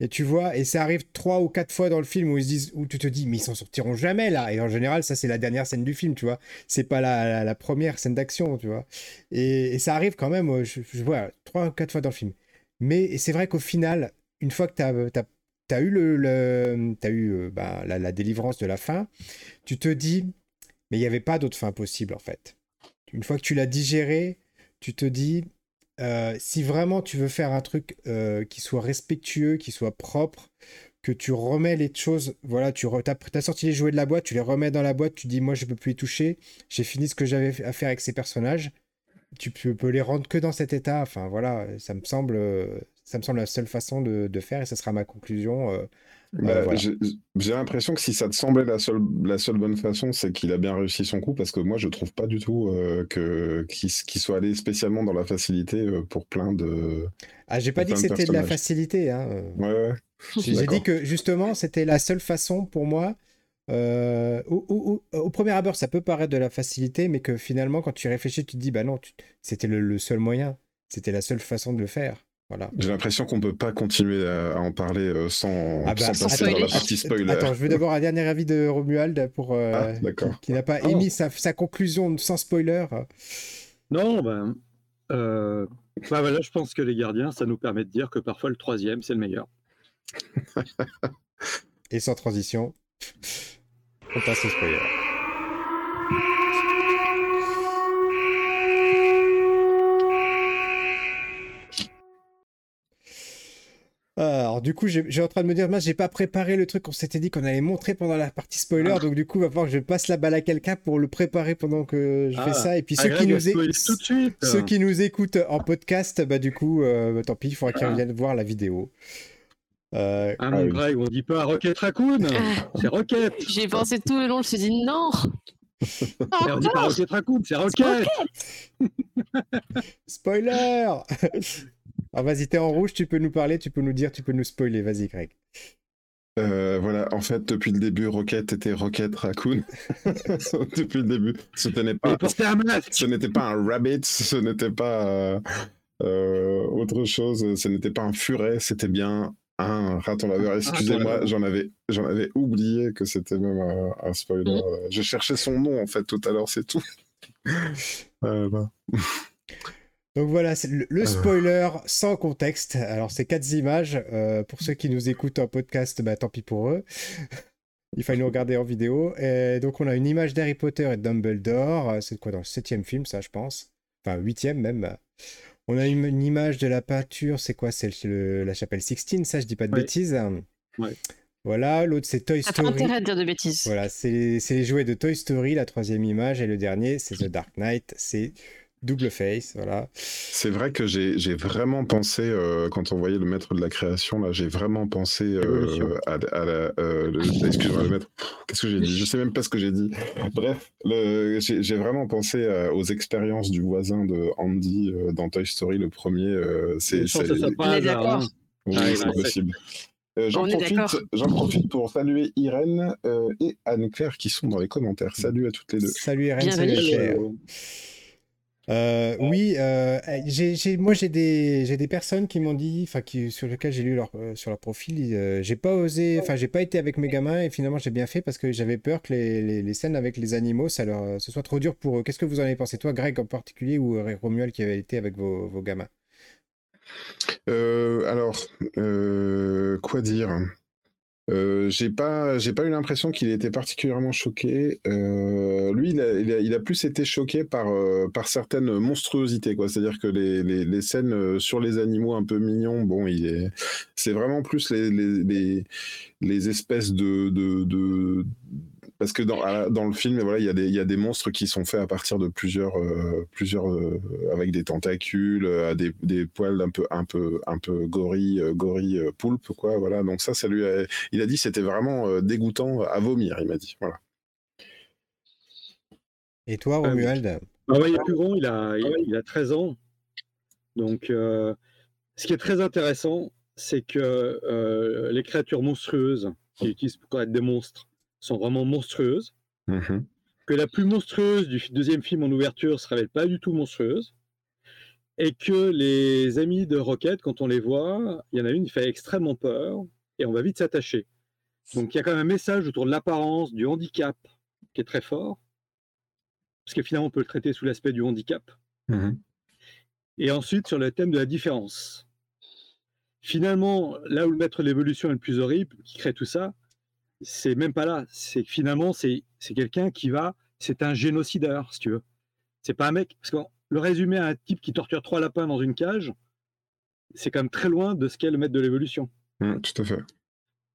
Et tu vois, et ça arrive trois ou quatre fois dans le film où ils se disent, où tu te dis, mais ils s'en sortiront jamais là. Et en général, ça c'est la dernière scène du film, tu vois. C'est pas la, la, première scène d'action, tu vois. Et, ça arrive quand même, euh, je, vois, trois ou quatre fois dans le film. Mais c'est vrai qu'au final, une fois que tu as, as, eu, le, le eu euh, bah, la, la délivrance de la fin, tu te dis, mais il n'y avait pas d'autre fin possible en fait. Une fois que tu l'as digéré, tu te dis, euh, si vraiment tu veux faire un truc euh, qui soit respectueux, qui soit propre, que tu remets les choses, voilà, tu as, sorti les jouets de la boîte, tu les remets dans la boîte, tu dis moi je peux plus y toucher, j'ai fini ce que j'avais à faire avec ces personnages, tu peux, les rendre que dans cet état, enfin voilà, ça me semble, euh, ça me semble la seule façon de, faire et ça sera ma conclusion. Bah, voilà. J'ai l'impression que si ça te semblait la seule, la seule bonne façon, c'est qu'il a bien réussi son coup, parce que moi, je trouve pas du tout euh, que qu'il qu soit allé spécialement dans la facilité euh, pour plein de. Ah, j'ai pas dit que c'était de la facilité. Hein. Ouais, ouais. J'ai dit que justement, c'était la seule façon pour moi. Euh, au, au, au, premier abord, ça peut paraître de la facilité, mais que finalement, quand tu réfléchis, tu te dis, bah non, c'était le, le seul moyen, c'était la seule façon de le faire. Voilà. J'ai l'impression qu'on peut pas continuer à, à en parler euh, sans, ah bah, sans passer attends, dans la partie spoiler. Attends, je veux d'abord un dernier avis de Romuald pour euh, ah, qui, qui n'a pas oh. émis sa, sa, conclusion sans spoiler. Non, ben, euh, bah, voilà, je pense que les gardiens, ça nous permet de dire que parfois le troisième, c'est le meilleur. Et sans transition, on passe au spoiler. Alors du coup, j'ai en train de me dire, moi, j'ai pas préparé le truc qu'on s'était dit qu'on allait montrer pendant la partie spoiler, ah. donc du coup, il va falloir que je passe la balle à quelqu'un pour le préparer pendant que je ah. fais ça. Et puis ceux qui, nous ceux qui nous écoutent en podcast, bah du coup, euh, bah, tant pis, il faudra qu'ils reviennent voir la vidéo. Euh, ah mon Greg, on dit pas Rocket Raccoon, c'est Rocket. J'ai pensé tout le long, je me suis dit non. on dit pas Rocket Raccoon, c'est Rocket. Spoiler alors vas-y, t'es en rouge, tu peux nous parler, tu peux nous dire, tu peux nous spoiler. Vas-y, Greg. Euh, voilà, en fait, depuis le début, Rocket était Rocket Raccoon. depuis le début. Ce n'était pas, ce n'était pas un rabbit, ce n'était pas euh, autre chose, ce n'était pas un furet, c'était bien un raton laveur. Excusez-moi, j'en avais, j'en avais oublié que c'était même un, un spoiler. Mmh. Je cherchais son nom, en fait, tout à l'heure, c'est tout. euh, bah. Donc voilà, c'est le spoiler sans contexte. Alors, c'est quatre images. Euh, pour ceux qui nous écoutent en podcast, bah, tant pis pour eux. Il fallait nous regarder en vidéo. Et donc, on a une image d'Harry Potter et de Dumbledore. C'est quoi dans le septième film, ça, je pense Enfin, huitième même. On a une, une image de la peinture. C'est quoi? C'est la chapelle Sixtine, ça, je dis pas de ouais. bêtises. Ouais. Voilà, l'autre c'est Toy Story. Pas intérêt de dire de bêtises. Voilà, c'est les jouets de Toy Story, la troisième image. Et le dernier, c'est The Dark Knight. C'est double face, voilà. C'est vrai que j'ai vraiment pensé, euh, quand on voyait le maître de la création, là, j'ai vraiment pensé euh, à, à, la... Euh, Excuse-moi, le maître... Qu'est-ce que j'ai dit? Je sais même pas ce que j'ai dit. Bref, j'ai vraiment pensé euh, aux expériences du voisin de Andy dans Toy Story, le premier. c'est d'accord. Oui, ah, c'est possible. Euh, J'en profite, profite, pour saluer Irène euh, et Anne-Claire qui sont dans les commentaires. Salut à toutes les deux. Salut Irène, salut Claire. Euh, oui, euh, j'ai, moi j'ai des, des personnes qui m'ont dit, enfin qui sur lesquelles j'ai lu leur, euh, sur leur profil, euh, j'ai pas osé, enfin j'ai pas été avec mes gamins et finalement j'ai bien fait parce que j'avais peur que les, les, les, scènes avec les animaux, ça leur, ce soit trop dur pour eux. Qu'est-ce que vous en avez pensé, toi, Greg en particulier ou Romuald qui avait été avec vos, vos gamins? Alors, quoi dire? Euh, j'ai pas, j'ai pas eu l'impression qu'il était particulièrement choqué. Euh, lui, il a, il, a, plus été choqué par, euh, par certaines monstruosités, quoi. C'est-à-dire que les, les, les, scènes sur les animaux un peu mignons, bon, il est, c'est vraiment plus les, les, les, espèces de parce que dans, dans le film, voilà, il y, a des, il y a des monstres qui sont faits à partir de plusieurs, euh, plusieurs euh, avec des tentacules, euh, des, des, poils un peu, un peu, un peu gorille, gorille euh, poulpe, quoi. Voilà. Donc ça, ça lui a, il a dit, c'était vraiment dégoûtant à vomir. Il m'a dit, voilà. Et toi, Romuald? Ah ouais, Il est plus grand, il a, il a 13 ans. Donc, ce qui est très intéressant, c'est que les créatures monstrueuses qu'ils utilisent pour être des monstres sont vraiment monstrueuses. Mmh. Que la plus monstrueuse du deuxième film en ouverture se révèle pas du tout monstrueuse. Et que les amis de Rocket, quand on les voit, il y en a une qui fait extrêmement peur et on va vite s'attacher. Donc il y a quand même un message autour de l'apparence, du handicap qui est très fort. Parce que finalement, on peut le traiter sous l'aspect du handicap. Mmh. Et ensuite, sur le thème de la différence. Finalement, là où le maître de l'évolution est le plus horrible, qui crée tout ça, c'est même pas là. C'est finalement, c'est quelqu'un qui va. C'est un génocideur, si tu veux. C'est pas un mec. Parce que le résumé à un type qui torture trois lapins dans une cage, c'est quand même très loin de ce qu'est le maître de l'évolution. Mmh, tout à fait.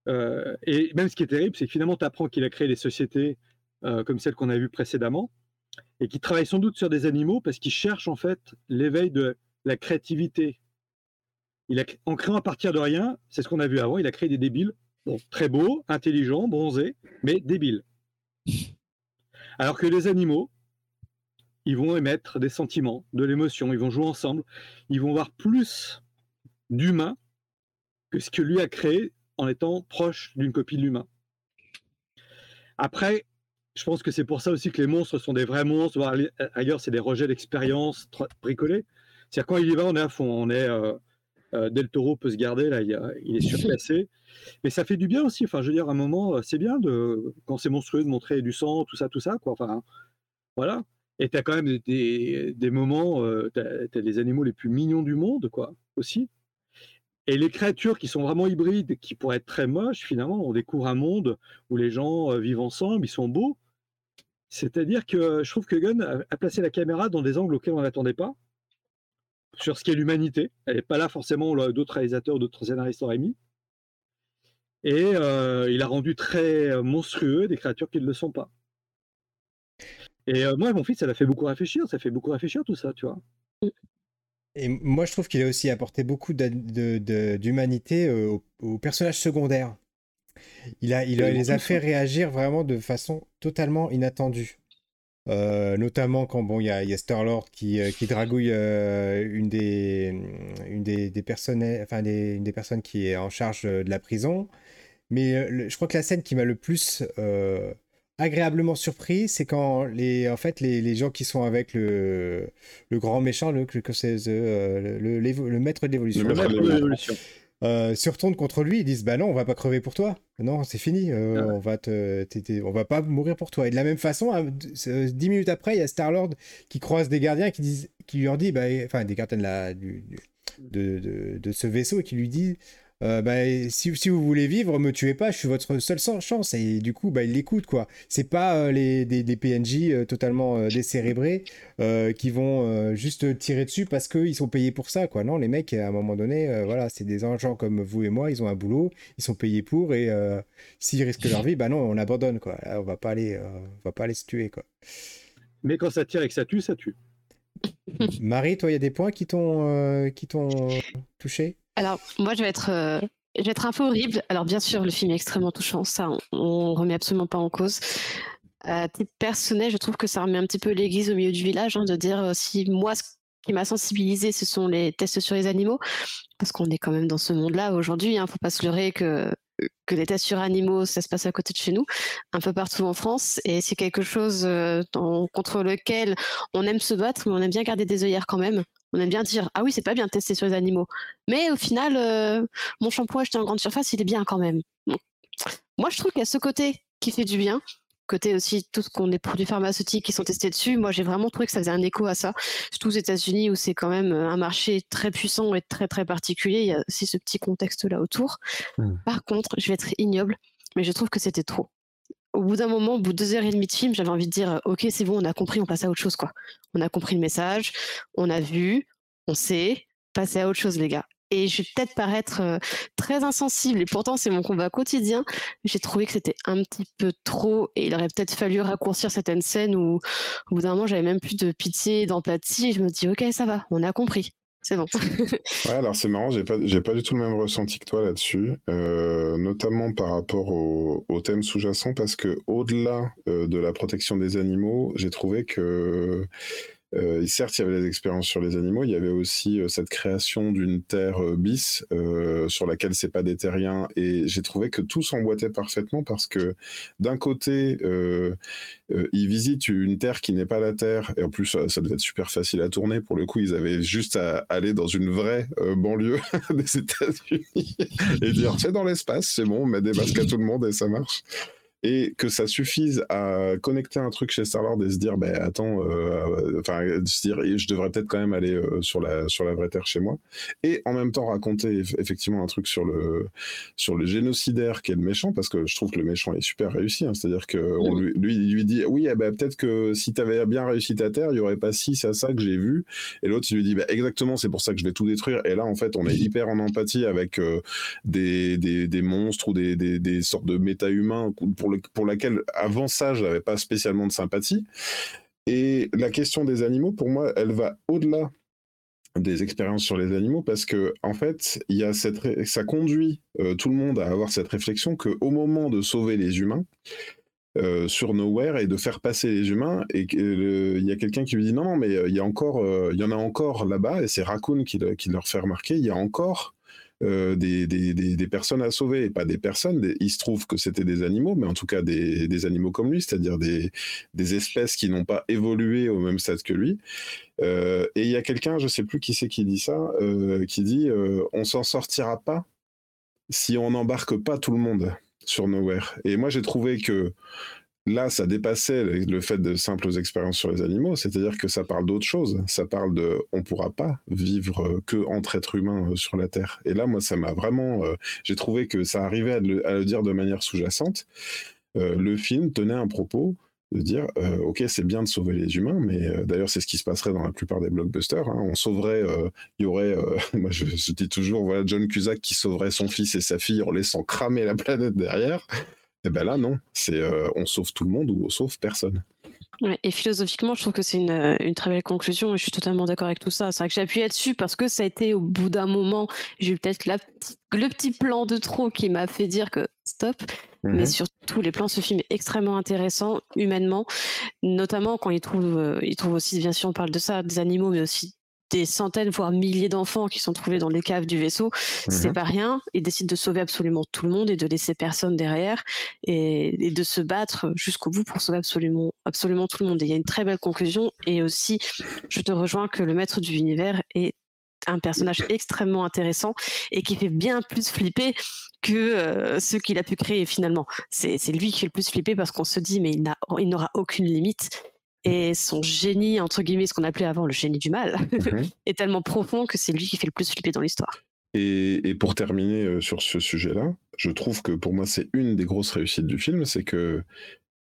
Euh, et même ce qui est terrible, c'est que finalement, tu apprends qu'il a créé des sociétés euh, comme celles qu'on a vues précédemment et qui travaille sans doute sur des animaux parce qu'il cherche en fait l'éveil de la créativité. Il a, en créant à partir de rien, c'est ce qu'on a vu avant, il a créé des débiles Très beau, intelligent, bronzé, mais débile. Alors que les animaux, ils vont émettre des sentiments, de l'émotion, ils vont jouer ensemble, ils vont voir plus d'humain que ce que lui a créé en étant proche d'une copie de l'humain. Après, je pense que c'est pour ça aussi que les monstres sont des vrais monstres, voire ailleurs, c'est des rejets d'expérience bricolés. C'est-à-dire quand il y va, on est à fond, on est euh, euh, Del Toro peut se garder là, il, a, il est surclassé. Mais ça fait du bien aussi. Enfin, je veux dire, à un moment, euh, c'est bien de, quand c'est monstrueux de montrer du sang, tout ça, tout ça, quoi. Enfin, voilà. Et tu as quand même des, des moments, euh, tu as, les animaux les plus mignons du monde, quoi, aussi. Et les créatures qui sont vraiment hybrides, qui pourraient être très moches, finalement, on découvre un monde où les gens euh, vivent ensemble, ils sont beaux. C'est-à-dire que je trouve que Gunn a, a placé la caméra dans des angles auxquels on n'attendait pas, sur ce qu'est l'humanité. Elle n'est pas là forcément d'autres réalisateurs, d'autres scénaristes auraient mis. Et euh, il a rendu très euh, monstrueux des créatures qui ne le sont pas. Et euh, moi, mon fils, ça l'a fait beaucoup réfléchir. Ça fait beaucoup réfléchir tout ça, tu vois. Et moi, je trouve qu'il a aussi apporté beaucoup d'humanité aux, aux, personnages secondaires. Il, a, il, a, il les a fait réagir vraiment de façon totalement inattendue. Euh, notamment quand bon il y a, Star-Lord qui, euh, qui dragouille euh, une des une des, personnes enfin des, des personnes qui est en charge de la prison. Mais je crois que la scène qui m'a le plus agréablement surpris c'est quand les en fait les, les, gens qui sont avec le le grand méchant le le, le, maître de euh, se retournent contre lui, ils disent bah non, on va pas crever pour toi. Non, c'est fini, euh, ah ouais. on va te, on va pas mourir pour toi. Et de la même façon, dix minutes après, il y a Star Lord qui croise des gardiens qui disent, qui lui dit, bah, enfin des gardiens de, la, du, de, de, de, ce vaisseau et qui lui dit euh, bah, si, si, vous voulez vivre, me tuez pas, je suis votre seule chance. Et du coup, bah, il l'écoute, quoi. C'est pas euh, les, des, des, PNJ euh, totalement euh, décérébrés qui vont juste tirer dessus parce qu'ils sont payés pour ça, quoi. Non, les mecs, à un moment donné, voilà, c'est des gens comme vous et moi, ils ont un boulot, ils sont payés pour, et s'ils risquent leur vie, bah non, on abandonne, quoi. Là, on va pas aller, on va pas aller se tuer, quoi. Mais quand ça tire et que ça tue, ça tue. Marie, toi, il y a des points qui t'ont qui t'ont touché? Alors, moi, je vais être, euh, je vais être un peu horrible. Alors, bien sûr, le film est extrêmement touchant, ça, on, on remet absolument pas en cause. À titre personnel, je trouve que ça remet un petit peu l'église au milieu du village, hein, de dire euh, si moi, ce qui m'a sensibilisé, ce sont les tests sur les animaux, parce qu'on est quand même dans ce monde-là aujourd'hui. Il hein, ne faut pas se leurrer que les tests sur animaux, ça se passe à côté de chez nous, un peu partout en France, et c'est quelque chose euh, contre lequel on aime se battre, mais on aime bien garder des œillères quand même. On aime bien dire ah oui c'est pas bien de tester sur les animaux, mais au final euh, mon shampoing acheté en grande surface il est bien quand même. Bon. Moi je trouve qu'il y a ce côté qui fait du bien, côté aussi tout ce qu'on est produits pharmaceutiques qui sont testés dessus, moi j'ai vraiment trouvé que ça faisait un écho à ça, surtout aux États-Unis où c'est quand même un marché très puissant et très très particulier. Il y a aussi ce petit contexte là autour. Mmh. Par contre, je vais être ignoble, mais je trouve que c'était trop. Au bout d'un moment, au bout de deux heures et demie de film, j'avais envie de dire Ok, c'est bon, on a compris, on passe à autre chose. quoi. On a compris le message, on a vu, on sait, passer à autre chose, les gars. Et je vais peut-être paraître euh, très insensible, et pourtant c'est mon combat quotidien. J'ai trouvé que c'était un petit peu trop, et il aurait peut-être fallu raccourcir certaines scènes où, au bout d'un moment, j'avais même plus de pitié, d'empathie. Je me dis, ok, ça va, on a compris. C'est bon. ouais, alors c'est marrant, j'ai pas, j'ai pas du tout le même ressenti que toi là-dessus, euh, notamment par rapport au, thème sous-jacent, parce que au-delà euh, de la protection des animaux, j'ai trouvé que euh, certes, il y avait des expériences sur les animaux, il y avait aussi euh, cette création d'une terre euh, bis sur laquelle c'est pas des terriens, et j'ai trouvé que tout s'emboîtait parfaitement parce que d'un côté, ils visitent une terre qui n'est pas la terre, et en plus ça, devait être super facile à tourner. Pour le coup, ils avaient juste à aller dans une vraie banlieue des États-Unis et dire c'est dans l'espace, c'est bon, on met des masques à tout le monde et ça marche et que ça suffise à connecter un truc chez Star-Lord et se dire, ben attends, euh, enfin, se dire, je devrais peut-être quand même aller euh, sur la sur la vraie terre chez moi, et en même temps raconter effectivement un truc sur le sur le génocidaire qui est le méchant, parce que je trouve que le méchant est super réussi, hein. c'est-à-dire que on lui, lui, lui dit, oui, eh ben, peut-être que si tu avais bien réussi ta terre, il y aurait pas ci, ça, ça que j'ai vu, et l'autre il lui dit, ben, exactement, c'est pour ça que je vais tout détruire, et là en fait on est hyper en empathie avec euh, des, des, des monstres ou des, des, des sortes de méta-humains pour pour laquelle avant ça, je n'avais pas spécialement de sympathie. Et la question des animaux, pour moi, elle va au-delà des expériences sur les animaux parce que en fait, y a cette ça conduit euh, tout le monde à avoir cette réflexion que au moment de sauver les humains euh, sur Nowhere et de faire passer les humains et il y a quelqu'un qui lui dit non non mais euh, il y a encore il y en a encore là-bas et c'est Raccoon qui, qui, leur fait remarquer il y a encore euh, des, personnes à sauver, et pas des personnes. il se trouve que c'était des animaux, mais en tout cas des, animaux comme lui, c'est-à-dire des, espèces qui n'ont pas évolué au même stade que lui. Euh, et il y a quelqu'un, je sais plus qui c'est qui dit ça, euh, qui dit on s'en sortira pas si on n'embarque pas tout le monde sur Nowhere. Et moi j'ai trouvé que Là, ça dépassait le fait de simples expériences sur les animaux, c'est-à-dire que ça parle d'autre chose. Ça parle de, on pourra pas vivre euh, que entre êtres humains euh, sur la Terre. Et là, moi, ça m'a vraiment, euh, j'ai trouvé que ça arrivait à le, dire de manière sous-jacente. le film tenait un propos de dire, ok, c'est bien de sauver les humains, mais d'ailleurs, c'est ce qui se passerait dans la plupart des blockbusters. Hein. On sauverait, il y aurait, moi, je, dis toujours, voilà, John Cusack qui sauverait son fils et sa fille en laissant cramer la planète derrière. Et eh ben là, non. C'est euh, on sauve tout le monde ou on sauve personne. et philosophiquement, je trouve que c'est une, euh, une, très belle conclusion et je suis totalement d'accord avec tout ça. C'est vrai que j'ai appuyé là-dessus parce que ça a été au bout d'un moment, j'ai eu peut-être le petit plan de trop qui m'a fait dire que stop. Mais mhm. surtout, les plans, ce film est extrêmement intéressant humainement, notamment quand il trouve, euh, il trouve aussi, bien sûr, on parle de ça, des animaux, mais aussi des centaines, voire milliers d'enfants qui sont trouvés dans les caves du vaisseau. C'est mhm. pas rien. Ils décident de sauver absolument tout le monde et de laisser personne derrière et, de se battre jusqu'au bout pour sauver absolument, absolument tout le monde. Et il y a une très belle conclusion. Et aussi, je te rejoins que le maître du univers est un personnage extrêmement intéressant et qui fait bien plus flipper que euh, ce qu'il a pu créer finalement. C'est lui qui fait le plus flipper parce qu'on se dit mais il n'aura aucune limite et son génie, entre guillemets, ce qu'on appelait avant le génie du mal, mhm. est tellement profond que c'est lui qui fait le plus flipper dans l'histoire. Et, pour terminer euh, sur ce sujet-là, je trouve que pour moi c'est une des grosses réussites du film, c'est que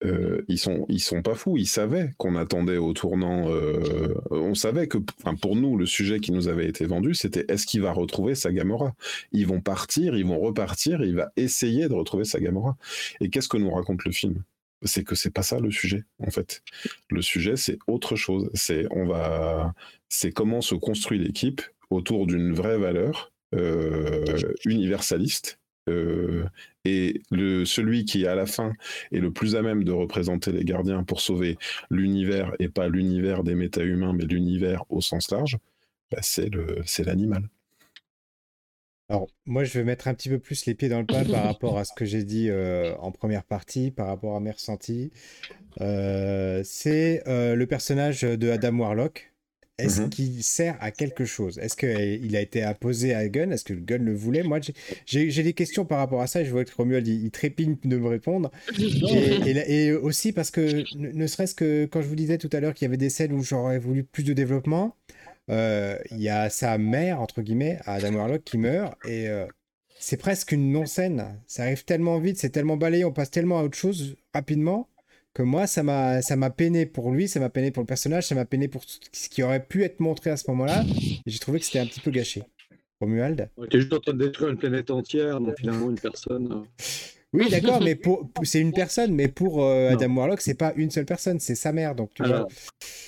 euh, ils sont ils sont pas fous, ils savaient qu'on attendait au tournant. Euh, on savait que, pour nous, le sujet qui nous avait été vendu, c'était est-ce qu'il va retrouver sa Gamora Ils vont partir, ils vont repartir, il va essayer de retrouver sa Gamora. Et qu'est-ce que nous raconte le film? C'est que c'est pas ça le sujet en fait. Le sujet c'est autre chose. C'est on va, c'est comment se construit l'équipe autour d'une vraie valeur euh, universaliste. Euh, et le, celui qui à la fin est le plus à même de représenter les gardiens pour sauver l'univers et pas l'univers des méta-humains mais l'univers au sens large, bah, c'est l'animal. Alors, moi, je vais mettre un petit peu plus les pieds dans le plat par rapport à ce que j'ai dit euh, en première partie, par rapport à mes ressentis. Euh, c'est euh, le personnage de Adam Warlock. est-ce Mhm. qu'il sert à quelque chose? Est-ce qu'il a été imposé à Gunn? Est-ce que Gunn le voulait? Moi, j'ai- des questions par rapport à ça et je vois que Romuald, il, il trépigne de me répondre. Et, et la- et aussi parce que, ne, ne serait-ce que quand je vous disais tout à l'heure qu'il y avait des scènes où j'aurais voulu plus de développement, il y a sa mère, entre guillemets, Adam Warlock, qui meurt et euh, c'est presque une non-scène. Ça arrive tellement vite, c'est tellement balayé, on passe tellement à autre chose rapidement que moi, ça m'a peiné pour lui, ça m'a peiné pour le personnage, ça m'a peiné pour ce qui aurait pu être montré à ce moment-là. J'ai trouvé que c'était un petit peu gâché. Romuald? On était juste en train de détruire une planète entière, donc finalement une personne. Oui, d'accord, mais pour, pour- c'est une personne, mais pour euh. Adam Warlock, c'est pas une seule personne, c'est sa mère. Donc, tu Alors,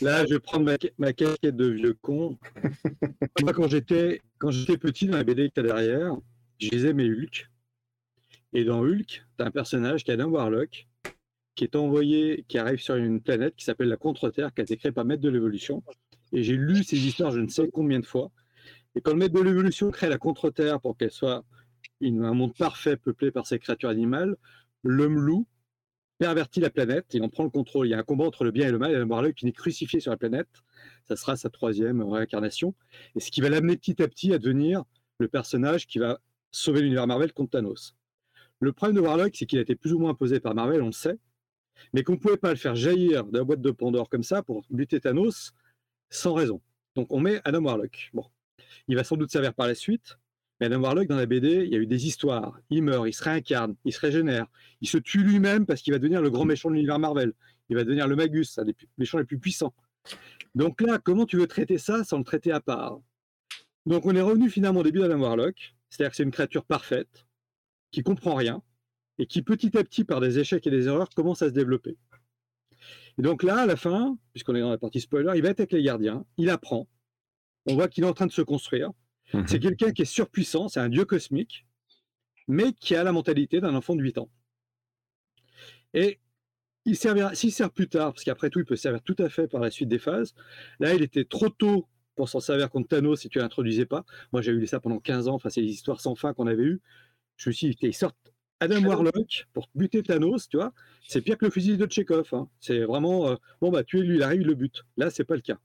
vois. là, je vais prendre ma, ma casquette de vieux con. Moi, quand j'étais quand j'étais petit dans la BD que tu derrière, je lisais mes Hulk. Et dans Hulk, tu as un personnage qui est Adam Warlock, qui est envoyé, qui arrive sur une planète qui s'appelle la Contre-Terre, qui a été créée par Maître de l'Évolution. Et j'ai lu ces histoires je ne sais combien de fois. Et quand le Maître de l'Évolution crée la Contre-Terre pour qu'elle soit un monde parfait peuplé par ces créatures animales, l'homme loup pervertit la planète et en prend le contrôle. Il y a un combat entre le bien et le mal, et Adam qui est crucifié sur la planète. Ça sera sa troisième réincarnation. Et ce qui va l'amener petit à petit à devenir le personnage qui va sauver l'univers Marvel contre Thanos. Le problème de Warlock, c'est qu'il a été plus ou moins imposé par Marvel, on le sait, mais qu'on ne pouvait pas le faire jaillir de la boîte de Pandore comme ça pour buter Thanos sans raison. Donc on met Adam Warlock. Bon, il va sans doute servir par la suite, mais Adam Warlock dans la BD, il y a eu des histoires. Il meurt, il se réincarne, il se régénère, il se tue lui-même parce qu'il va devenir le grand méchant de l'univers Marvel. Il va devenir le Magus, un des méchants les plus puissants. Donc là, comment tu veux traiter ça sans le traiter à part? Donc on est revenu finalement au début d'Adam Warlock, c'est-à-dire que c'est une créature parfaite, qui comprend rien, et qui petit à petit, par des échecs et des erreurs, commence à se développer. Et donc là, à la fin, puisqu'on est dans la partie spoiler, il va être avec les gardiens, il apprend, on voit qu'il est en train de se construire. Mhm. C'est quelqu'un qui est surpuissant, c'est un dieu cosmique, mais qui a la mentalité d'un enfant de 8 ans. Et il servira, s'il sert plus tard, parce qu'après tout, il peut servir tout à fait par la suite des phases, là, il était trop tôt pour s'en servir contre Thanos si tu l'introduisais pas. Moi, j'ai eu ça pendant 15 ans, enfin, c'est des histoires sans fin qu'on avait eues. Je me suis dit, ils sortent Adam Warlock pour buter Thanos, tu vois, c'est pire que le fusil de Tchekhov. hein. C'est vraiment, euh, bon, bah, tuer lui, il arrive, il le bute. Là, c'est pas le cas.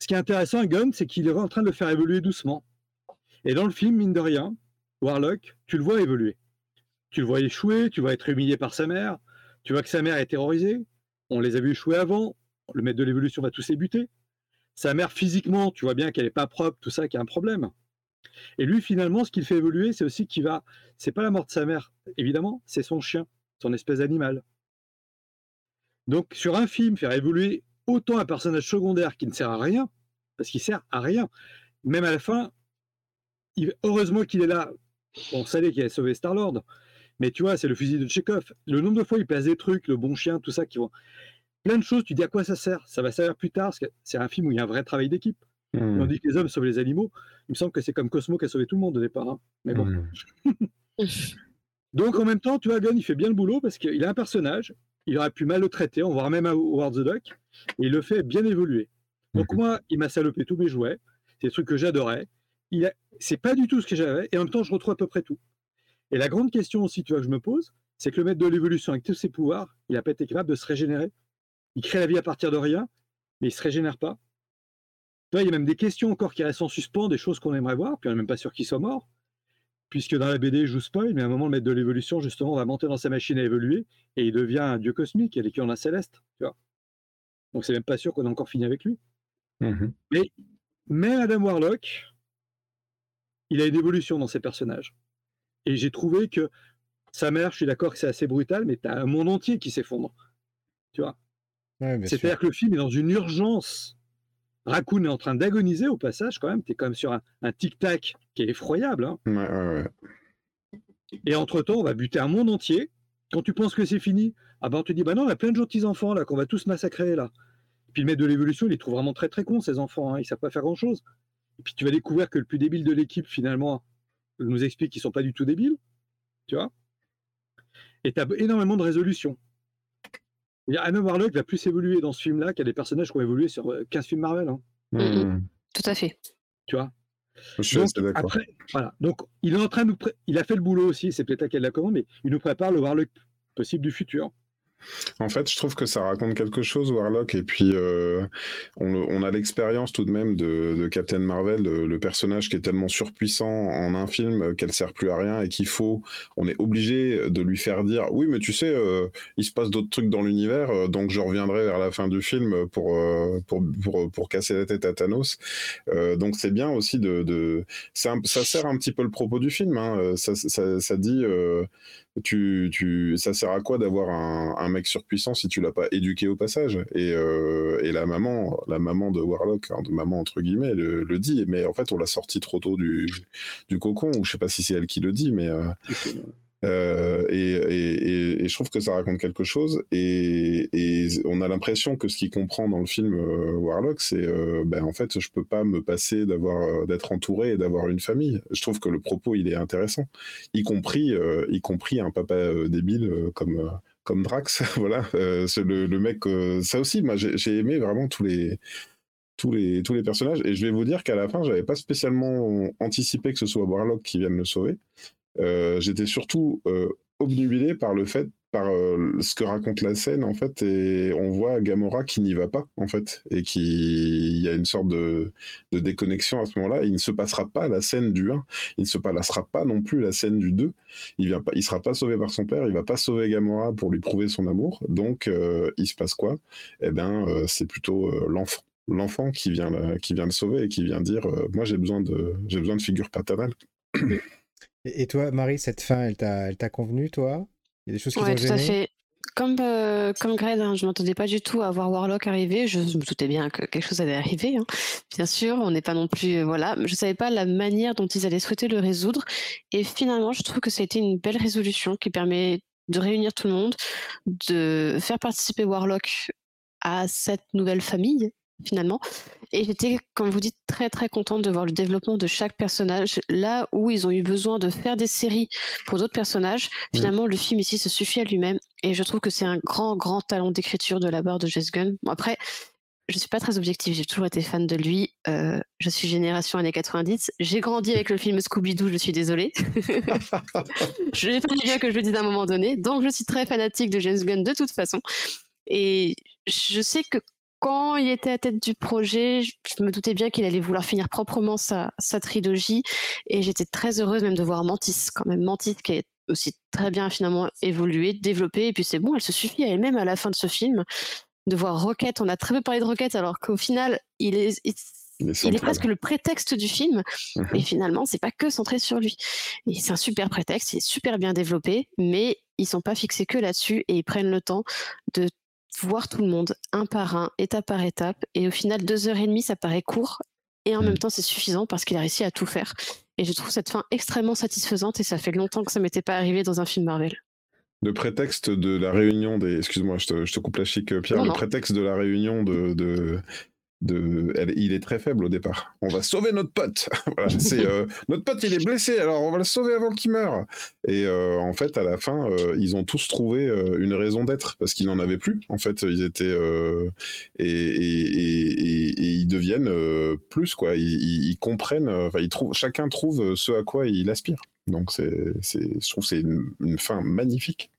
Ce qui est intéressant à Gunn, c'est qu'il est en train de le faire évoluer doucement. Et dans le film, mine de rien, Warlock, tu le vois évoluer. Tu le vois échouer, tu vois être humilié par sa mère, tu vois que sa mère est terrorisée. On les a vus échouer avant. Le maître de l'évolution va tous les. Sa mère, physiquement, tu vois bien qu'elle n'est pas propre, tout ça, qu'il y a un problème. Et lui, finalement, ce qu'il fait évoluer, c'est aussi qu'il va. C'est pas la mort de sa mère, évidemment, c'est son chien, son espèce d'animal. Donc, sur un film, faire évoluer autant un personnage secondaire qui ne sert à rien, parce qu'il sert à rien, même à la fin, il- heureusement qu'il est là. On savait qu'il allait sauver Star-Lord, mais tu vois, c'est le fusil de Chekhov. Le nombre de fois il passe des trucs, le bon chien, tout ça, qui vont. Plein de choses, tu dis à quoi ça sert? Ça va servir plus tard, parce que c'est un film où il y a un vrai travail d'équipe. On dit que les hommes sauvent les animaux. Il me semble que c'est comme Cosmo qui a sauvé tout le monde au départ. hein. Mais bon. Mhm. Donc en même temps, tu vois, Gunn, il fait bien le boulot parce qu'il a un personnage, il aurait pu mal le traiter, on voit même à Howard the Duck, et il le fait bien évoluer. Donc moi, il m'a salopé tous mes jouets, c'est des trucs que j'adorais. Il a... C'est pas du tout ce que j'avais, et en même temps, je retrouve à peu près tout. Et la grande question aussi, tu vois, que je me pose, c'est que le maître de l'évolution, avec tous ses pouvoirs, il n'a pas été capable de se régénérer. Il crée la vie à partir de rien, mais il se régénère pas. Il y a même des questions encore qui restent en suspens, des choses qu'on aimerait voir, puis on n'est même pas sûr qu'il soit mort puisque dans la BD, je vous spoil, mais à un moment, le maître de l'évolution, justement, va monter dans sa machine à évoluer et il devient un dieu cosmique, il est l'équivalent d'un céleste, tu vois. Donc, c'est même pas sûr qu'on a encore fini avec lui. Mhm. Mais Adam Warlock, il a une évolution dans ses personnages. Et j'ai trouvé que sa mère, je suis d'accord que c'est assez brutal, mais tu as un monde entier qui s'effondre. Tu vois Ouais. C'est-à-dire que le film est dans une urgence. Raccoon est en train d'agoniser au passage, quand même. Tu es quand même sur un, un tic-tac qui est effroyable. hein. Ouais, ouais, ouais. Et entre-temps, on va buter un monde entier. Quand tu penses que c'est fini, ah ben on te dit, bah non, on a plein de gentils enfants là, qu'on va tous massacrer là. Et puis le maître de l'évolution, il les trouve vraiment très très cons, ces enfants, hein, ils savent pas faire grand-chose. Et puis tu vas découvrir que le plus débile de l'équipe, finalement, nous explique qu'ils sont pas du tout débiles, tu vois. Et tu as énormément de résolutions. Il y a Anna Warlock va plus évoluer dans ce film-là qu'il y a des personnages qui ont évolué sur euh, 15 films Marvel, hein, Mhm. Tout à fait. tu vois? Je suis Donc, assez d'accord. après, voilà. Donc, il est en train de nous pré- il a fait le boulot aussi, c'est peut-être à quel la commande, mais il nous prépare le Warlock possible du futur. En fait, je trouve que ça raconte quelque chose, Warlock, et puis euh, on, a l'expérience tout de même de, Captain Marvel, le, personnage qui est tellement surpuissant en un film qu'elle sert plus à rien et qu'il faut, on est obligé de lui faire dire, oui, mais tu sais, euh, il se passe d'autres trucs dans l'univers, euh, donc je reviendrai vers la fin du film pour pour, pour, casser la tête à Thanos. donc c'est bien aussi de, ça sert un petit peu le propos du film, hein. ça, dit tu, tu, ça sert à quoi d'avoir un, mec surpuissant si tu l'as pas éduqué au passage? Et, euh, la maman, la maman de Warlock, hein, de maman entre guillemets, le, le, dit, mais en fait on l'a sorti trop tôt du, du cocon, ou je sais pas si c'est elle qui le dit, mais euh, euh, et, je trouve que ça raconte quelque chose. Et, on a l'impression que ce qu'il comprend dans le film euh, Warlock, c'est euh, ben, en fait, je peux pas me passer d'avoir d'être entouré et d'avoir une famille. Je trouve que le propos il est intéressant, y compris y compris un papa débile comme comme Drax. voilà, c'est le, mec. ça aussi, j'ai aimé vraiment tous les tous les, tous les personnages. Et je vais vous dire qu'à la fin, j'avais pas spécialement anticipé que ce soit Warlock qui vienne le sauver. Euh, j'étais surtout euh, obnubilé par le fait, par euh, ce que raconte la scène en fait, et on voit Gamora qui n'y va pas en fait, et qui y a une sorte de, de déconnexion à ce moment-là. Il ne se passera pas la scène du 1, il ne se passera pas non plus la scène du 2. Il vient pas, sera pas sauvé par son père, il va pas sauver Gamora pour lui prouver son amour. Donc il se passe quoi? Eh ben c'est plutôt l'enfant l'enfant qui vient qui vient le sauver et qui vient dire moi j'ai besoin de j'ai besoin de figure paternelle Et, toi, Marie, cette fin, elle t'a convenu, toi? Il y a des choses qui ouais, tout à fait. Comme, euh, comme Greg, hein, je ne m'entendais pas du tout à voir Warlock arriver. Je me doutais bien que quelque chose allait arriver. Hein. Bien sûr, on n'est pas non plus. Euh, voilà. Je ne savais pas la manière dont ils allaient souhaiter le résoudre. Et finalement, je trouve que ça a été une belle résolution qui permet de réunir tout le monde, de faire participer Warlock à cette nouvelle famille finalement. Et j'étais, comme vous dites, très très contente de voir le développement de chaque personnage. Là où ils ont eu besoin de faire des séries pour d'autres personnages, finalement le film ici se suffit à lui-même. Et je trouve que c'est un grand grand talent d'écriture de la part de Jess Gunn. Bon, après, je suis pas très objective, j'ai toujours été fan de lui. Euh, je suis génération années 90. J'ai grandi avec le film Scooby-Doo, je suis désolée. je n'ai pas bien que je le dise à un moment donné. Donc je suis très fanatique de James Gunn de toute façon. Et je sais que quand il était à tête du projet, je me doutais bien qu'il allait vouloir finir proprement sa, trilogie. Et j'étais très heureuse même de voir Mantis, quand même. Mantis qui est aussi très bien finalement évolué, développé. Et puis c'est bon, elle se suffit à elle-même à la fin de ce film. De voir Rocket, on a très peu parlé de Rocket, alors qu'au final, il est, il est, presque le prétexte du film. Mhm. Et finalement, c'est pas que centré sur lui. Et c'est un super prétexte, il est super bien développé, mais ils sont pas fixés que là-dessus et ils prennent le temps de voir tout le monde un par un, étape par étape. Et au final, deux heures et demie, ça paraît court. Et en même mmh. temps, c'est suffisant parce qu'il a réussi à tout faire. Et je trouve cette fin extrêmement satisfaisante et ça fait longtemps que ça m'était pas arrivé dans un film Marvel. Le prétexte de la réunion des. Excuse-moi, je te, coupe la chic, Pierre. le prétexte de la réunion de, il est très faible au départ. On va sauver notre pote. euh, notre pote, il est blessé, alors on va le sauver avant qu'il meure. Et euh, en fait, à la fin, euh, ils ont tous trouvé une raison d'être parce qu'ils n'en avaient plus. En fait, ils étaient et, ils deviennent plus quoi. Ils, comprennent. Ils trouvent. Chacun trouve ce à quoi il aspire. Donc je trouve, c'est une fin magnifique.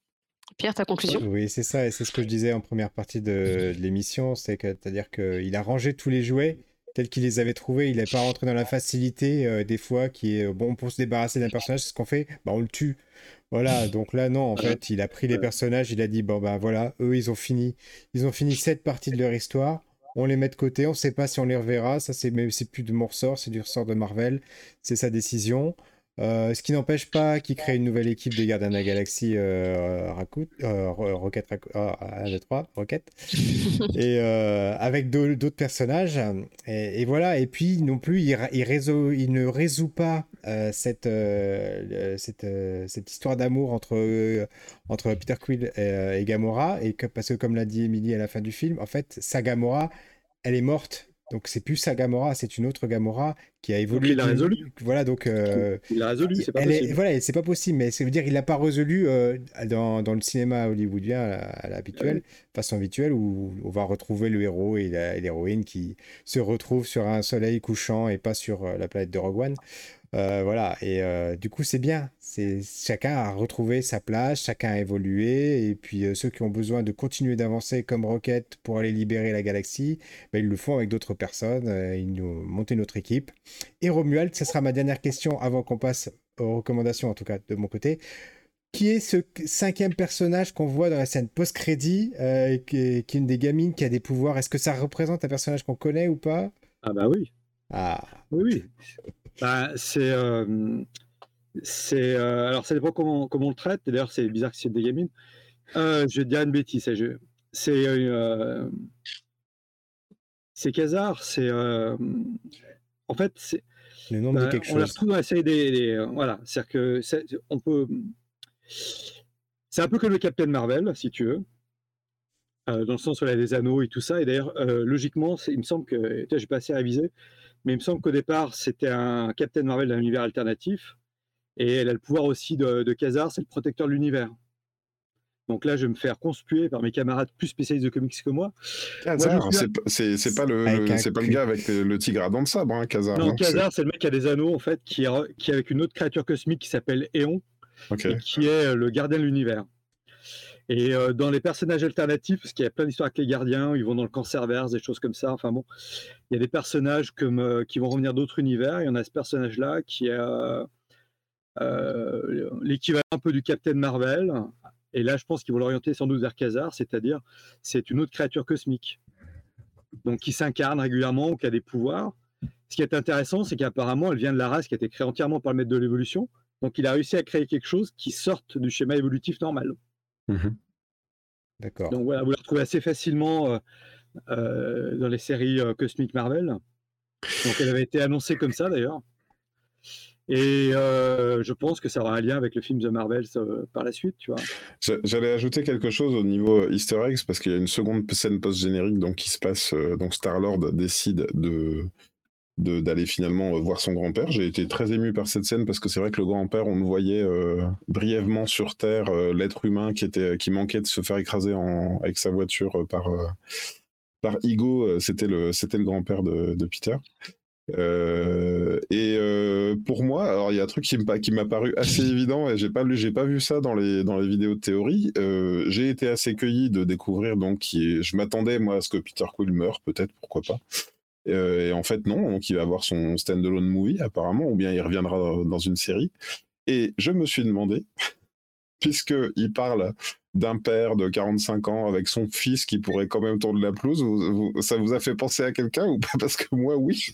Pierre, ta conclusion? Oui, c'est ça, et c'est ce que je disais en première partie de, l'émission, c'est-à-dire qu'il a rangé tous les jouets tels qu'il les avait trouvés, il n'est pas rentré dans la facilité euh, des fois qui est bon pour se débarrasser d'un personnage, c'est ce qu'on fait, bah, on le tue. Voilà, donc là non, en fait, il a pris les personnages, il a dit bon ben voilà, eux ils ont fini, ils ont fini cette partie de leur histoire, on les met de côté, on ne sait pas si on les reverra, ça c'est c'est plus de mon ressort, c'est du ressort de Marvel, c'est sa décision. Euh, ce qui n'empêche pas qu'il crée une nouvelle équipe des Gardiens de la Galaxie euh, euh Rocket, 1, 2, 3, Rocket, et avec d'autres personnages. Et, voilà, et puis non plus, il, il, ne résout pas cette, cette, cette, histoire d'amour entre, entre Peter Quill et, Gamora, et que, parce que comme l'a dit Emily à la fin du film, en fait, sa Gamora, elle est morte donc c'est plus sa Gamora, c'est une autre Gamora qui a évolué. Donc il a résolu. Voilà, donc. Euh, il a résolu, c'est pas possible. voilà, c'est pas possible, mais ça veut dire qu'il l'a pas résolu euh, dans, dans, le cinéma hollywoodien à, l'habituel, façon habituelle, où on va retrouver le héros et l'héroïne qui se retrouvent sur un soleil couchant et pas sur euh, la planète de Rogue One. Euh, voilà, et euh, du coup c'est bien. C'est chacun a retrouvé sa place, chacun a évolué, et puis euh, ceux qui ont besoin de continuer d'avancer comme Rocket pour aller libérer la galaxie, ben, ils le font avec d'autres personnes. ils nous montent notre équipe. Et Romuald, ce sera ma dernière question avant qu'on passe aux recommandations, en tout cas de mon côté. Qui est ce cinquième personnage qu'on voit dans la scène post-crédit, qui, est une des gamines qui a des pouvoirs? Est-ce que ça représente un personnage qu'on connaît ou pas? Ah bah oui. Ah. Oui, oui. Bah, c'est. Euh, c'est euh, alors, ça dépend comment, comment on le traite. D'ailleurs, c'est bizarre que c'est des gamines. Euh, je vais dire une bêtise. C'est. c'est Kazar. C'est. en fait, c'est. Le nom de quelque on chose. Retrouve dans la série des. voilà. C'est-à-dire que. on peut. C'est un peu comme le Captain Marvel, si tu veux. dans le sens où elle a des anneaux et tout ça. Et d'ailleurs, logiquement, il me semble que. Je n'ai pas assez révisé mais il me semble qu'au départ, c'était un Captain Marvel d'un univers alternatif. Et elle a le pouvoir aussi de, de Khazar, c'est le protecteur de l'univers. Donc là, je vais me faire conspuer par mes camarades plus spécialistes de comics que moi. Khazar, c'est pas, le, c'est pas le gars avec le, tigre à dents de sabre, hein, Khazar. Non, Khazar, c'est le mec qui a des anneaux, en fait, qui est, qui avec une autre créature cosmique qui s'appelle Éon, qui est le gardien de l'univers. Et euh, dans les personnages alternatifs, parce qu'il y a plein d'histoires avec les gardiens, ils vont dans le cancerverse, des choses comme ça. Enfin bon, il y a des personnages euh, qui vont revenir d'autres univers. Il y en a ce personnage-là qui est euh, l'équivalent un peu du Captain Marvel. Et là, je pense qu'ils vont l'orienter sans doute vers Khazar, c'est-à-dire c'est une autre créature cosmique. Donc qui s'incarne régulièrement ou qui a des pouvoirs. Ce qui est intéressant, c'est qu'apparemment, elle vient de la race qui a été créée entièrement par le maître de l'évolution. Donc il a réussi à créer quelque chose qui sorte du schéma évolutif normal. Mmh D'accord. Donc voilà, vous la retrouvez assez facilement euh, euh, dans les séries euh, Cosmic Marvel. Donc elle avait été annoncée comme ça d'ailleurs. Et je pense que ça aura un lien avec le film The Marvels par la suite, tu vois. J'allais ajouter quelque chose au niveau Easter eggs parce qu'il y a une seconde scène post-générique donc qui se passe. donc Star Lord décide de d'aller finalement euh, voir son grand-père. J'ai été très ému par cette scène parce que c'est vrai que le grand-père, on le voyait euh, brièvement sur Terre, euh, l'être humain qui était qui manquait de se faire écraser avec sa voiture par par Igo. C'était le le grand-père de, Peter. et pour moi, alors il y a un truc qui m'a paru assez évident et j'ai pas lu j'ai pas vu ça dans les dans les vidéos de théorie. j'ai été assez cueilli de découvrir donc je m'attendais moi à ce que Peter Quill meure peut-être pourquoi pas. Euh, et en fait, non. Donc, il va avoir son standalone movie, apparemment, ou bien il reviendra dans une série. Et je me suis demandé, puisqu'il parle d'un père de 45 ans avec son fils qui pourrait quand même tourner la pelouse, ça vous a fait penser à quelqu'un ou pas? Parce que moi, oui.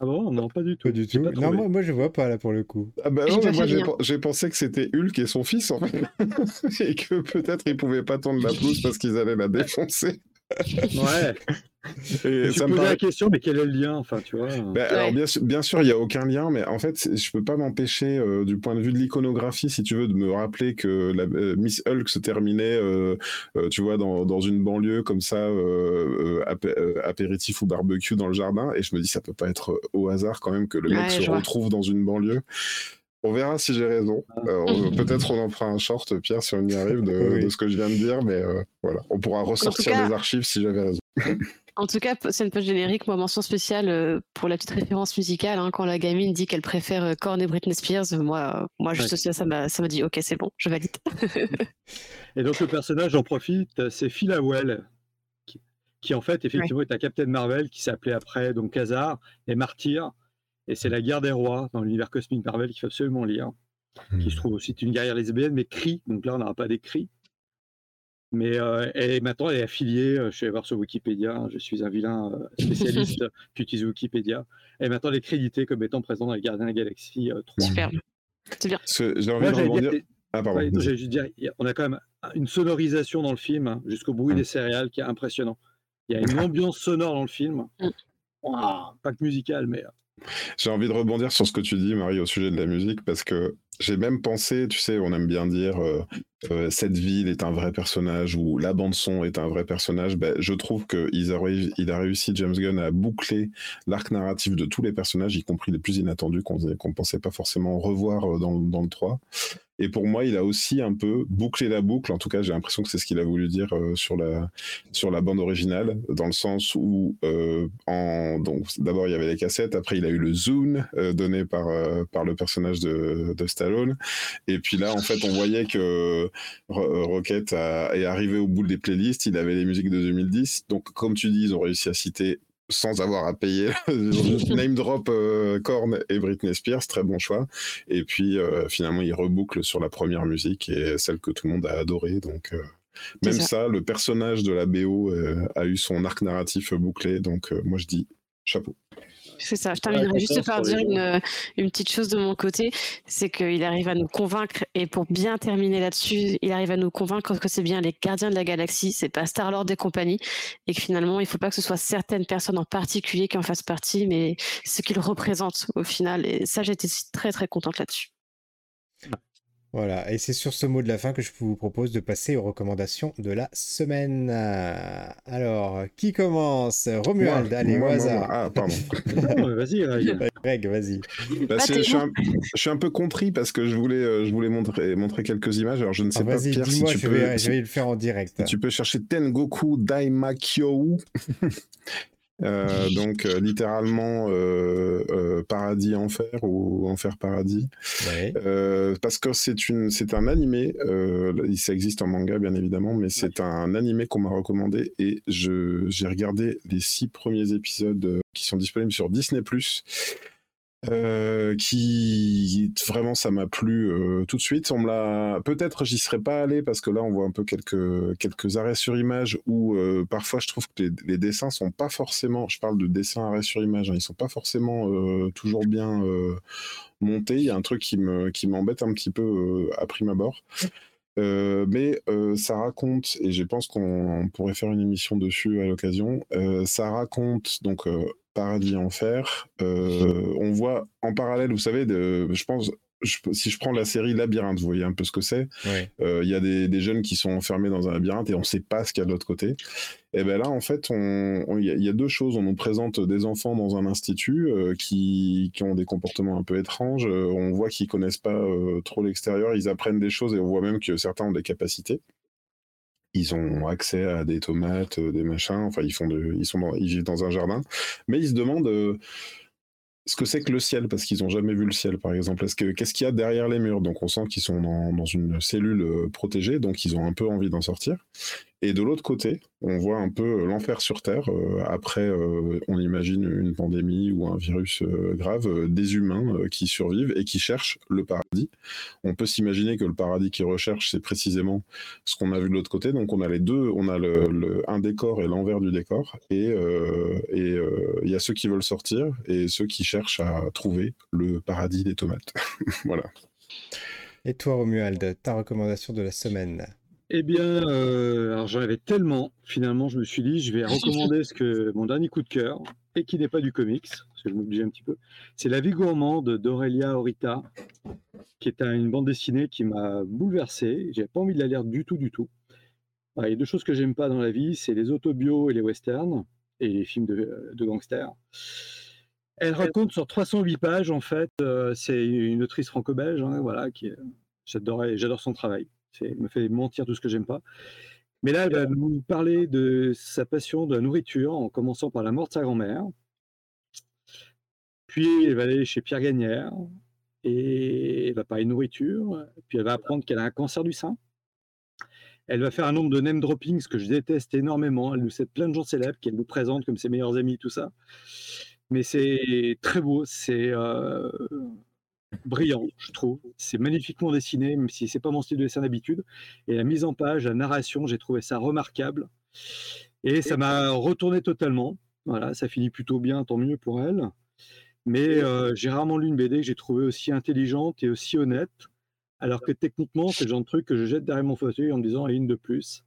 Ah bon? Non, pas du tout. Pas du tout. non, moi, moi, je vois pas là pour le coup. Ah bah non, moi j'ai pensé que c'était Hulk et son fils en fait. et que peut-être ils pouvaient pas tourner la pelouse parce qu'ils allaient la défoncer. Ouais. Et ça me la question, mais quel est le lien enfin, tu vois ben, Alors, bien, bien sûr, il n'y a aucun lien, mais en fait, je peux pas m'empêcher, euh, du point de vue de l'iconographie, si tu veux, de me rappeler que la, euh, Miss Hulk se terminait, euh, tu vois, dans, dans, une banlieue comme ça, apéritif ou barbecue dans le jardin, et je me dis, ça peut pas être au hasard quand même que le mec se retrouve dans une banlieue. On verra si j'ai raison. Ah. Peut-être on en fera un short, Pierre, si on y arrive, de, de ce que je viens de dire, mais voilà, on pourra ressortir les archives si j'avais raison. En tout cas, c'est une page générique, moi, mention spéciale euh, pour la petite référence musicale. Hein, quand la gamine dit qu'elle préfère euh, Korn et Britney Spears, moi, moi juste ça, ça m'a dit ok, c'est bon, je valide. et donc, le personnage en profite, c'est Phil Howell, qui, en fait, effectivement, est un Captain Marvel qui s'appelait après donc Khazar et Martyr. Et c'est la guerre des rois dans l'univers cosmique Marvel qu'il faut absolument lire. Qui se hmm. trouve aussi une guerrière lesbienne, mais cri. Donc là, on n'aura pas des cris. Mais euh, et maintenant, elle est affiliée. Euh, je suis allé voir sur Wikipédia. Hein, je suis un vilain euh, spécialiste qui utilise Wikipédia. Et maintenant, elle est créditée comme étant présente dans les Gardiens de la Galaxie 3. Super. C'est bien. J'ai envie de rebondir. Ah, pardon. juste dire, on a quand même une sonorisation dans le film, hein, jusqu'au bruit des céréales, qui est impressionnant. Il y a une ambiance sonore dans le film. Mm. pas que musicale, mais. J'ai envie de rebondir sur ce que tu dis, Marie, au sujet de la musique, parce que j'ai même pensé, tu sais, on aime bien dire euh, cette ville est un vrai personnage ou la bande son est un vrai personnage. Ben, je trouve qu'il a, il a réussi James Gunn à boucler l'arc narratif de tous les personnages, y compris les plus inattendus qu'on ne pensait pas forcément revoir dans, dans le 3. Et pour moi, il a aussi un peu bouclé la boucle. En tout cas, j'ai l'impression que c'est ce qu'il a voulu dire euh, sur la sur la bande originale, dans le sens où euh, d'abord il y avait les cassettes, après il a eu le zoom euh, donné par par le personnage de, de Stallone, et puis là en fait on voyait que Rocket est arrivé au bout des playlists. Il avait les musiques de 2010. Donc comme tu dis, ils ont réussi à citer sans avoir à payer. Name drop euh, Korn et Britney Spears, très bon choix. Et puis euh, finalement, il reboucle sur la première musique et celle que tout le monde a adorée. Donc euh, même ça. le personnage de la BO a eu son arc narratif bouclé. Donc moi je dis chapeau. C'est ça, je terminerai juste par dire une, une, petite chose de mon côté, c'est qu'il arrive à nous convaincre, et pour bien terminer là-dessus, il arrive à nous convaincre que c'est bien les gardiens de la galaxie, c'est pas Star-Lord et compagnie, et que finalement, il faut pas que ce soit certaines personnes en particulier qui en fassent partie, mais ce qu'ils représentent au final, et ça, j'étais très très contente là-dessus. Voilà, et c'est sur ce mot de la fin que je vous propose de passer aux recommandations de la semaine. Alors, qui commence? Romuald, allez, au hasard. Ah, pardon. vas-y, Greg. vas-y. Bah, je, suis un, je, suis un, peu contrit parce que je voulais, euh, je voulais montrer, montrer quelques images. Alors, je ne sais ah, pas, Pierre, si tu je peux... Vais, je vais le faire en direct. Tu peux chercher Tengoku Daimakyo. Euh, donc euh, littéralement euh, paradis enfer ou enfer paradis. Parce que c'est une c'est un animé ça existe en manga bien évidemment mais c'est un animé qu'on m'a recommandé et je j'ai regardé les six premiers épisodes qui sont disponibles sur Disney euh, qui vraiment ça m'a plu euh, tout de suite. On me l'a peut-être j'y serais pas allé parce que là on voit un peu quelques quelques arrêts sur image où euh, parfois je trouve que les, les, dessins sont pas forcément. Je parle de dessins arrêts sur image, hein, ils sont pas forcément toujours bien montés. Il y a un truc qui me qui m'embête un petit peu à prime abord. mais ça raconte, et je pense qu'on pourrait faire une émission dessus à l'occasion, ça raconte donc Paradis Enfer. Euh, on voit en parallèle, vous savez, de, je pense, si je prends la série Labyrinthe, vous voyez un peu ce que c'est. Euh, il y a des, jeunes qui sont enfermés dans un labyrinthe et on ne sait pas ce qu'il y a de l'autre côté. Et bien là, en fait, il y, a deux choses. On nous présente des enfants dans un institut euh, qui, qui, ont des comportements un peu étranges. on voit qu'ils connaissent pas trop l'extérieur. Ils apprennent des choses et on voit même que certains ont des capacités ils ont accès à des tomates, euh, des machins, enfin ils sont ils vivent dans un jardin, mais ils se demandent euh, ce que c'est que le ciel parce qu'ils n'ont jamais vu le ciel par exemple. Est-ce que qu'est-ce qu'il y a derrière les murs? Donc on sent qu'ils sont dans, dans, une cellule euh, protégée, donc ils ont un peu envie d'en sortir. Et de l'autre côté, on voit un peu l'enfer sur Terre. Euh, après, euh, on imagine une pandémie ou un virus euh, grave, des humains qui survivent et qui cherchent le paradis. On peut s'imaginer que le paradis qu'ils recherchent, c'est précisément ce qu'on a vu de l'autre côté. Donc on a les deux, on a le, un décor et l'envers du décor. Et il y a ceux qui veulent sortir et ceux qui cherchent à trouver le paradis des tomates. voilà. Et toi, Romuald, ta recommandation de la semaine? Eh bien, euh, alors j'en avais tellement, finalement, je me suis dit, je vais recommander ce que mon dernier coup de cœur, et qui n'est pas du comics, parce que je m'oblige un petit peu. C'est La vie gourmande d'Aurélia Horita, qui est une bande dessinée qui m'a bouleversé. J'avais pas envie de la lire du tout, du tout. il y a deux choses que j'aime pas dans la vie, c'est les autobios et les westerns, et les films de, gangsters. Elle raconte sur 308 pages, en fait, euh, c'est une autrice franco-belge, hein, voilà, qui j'adore son travail. Elle me fait mentir tout ce que j'aime pas. Mais là, elle va nous parler de sa passion de la nourriture, en commençant par la mort de sa grand-mère. Puis elle va aller chez Pierre Gagnère et elle va parler de nourriture. Puis elle va apprendre qu'elle a un cancer du sein. Elle va faire un nombre de name droppings que je déteste énormément. Elle nous cite plein de gens célèbres qu'elle nous présente comme ses meilleurs amis, tout ça. Mais c'est très beau. C'est euh, brillant, je trouve. C'est magnifiquement dessiné, même si c'est pas mon style de dessin d'habitude. Et la mise en page, la narration, j'ai trouvé ça remarquable. Et ça m'a retourné totalement. Voilà, ça finit plutôt bien, tant mieux pour elle. Mais euh, j'ai rarement lu une BD que j'ai trouvée aussi intelligente et aussi honnête. Alors que techniquement, c'est le genre de truc que je jette derrière mon fauteuil en me disant, une de plus.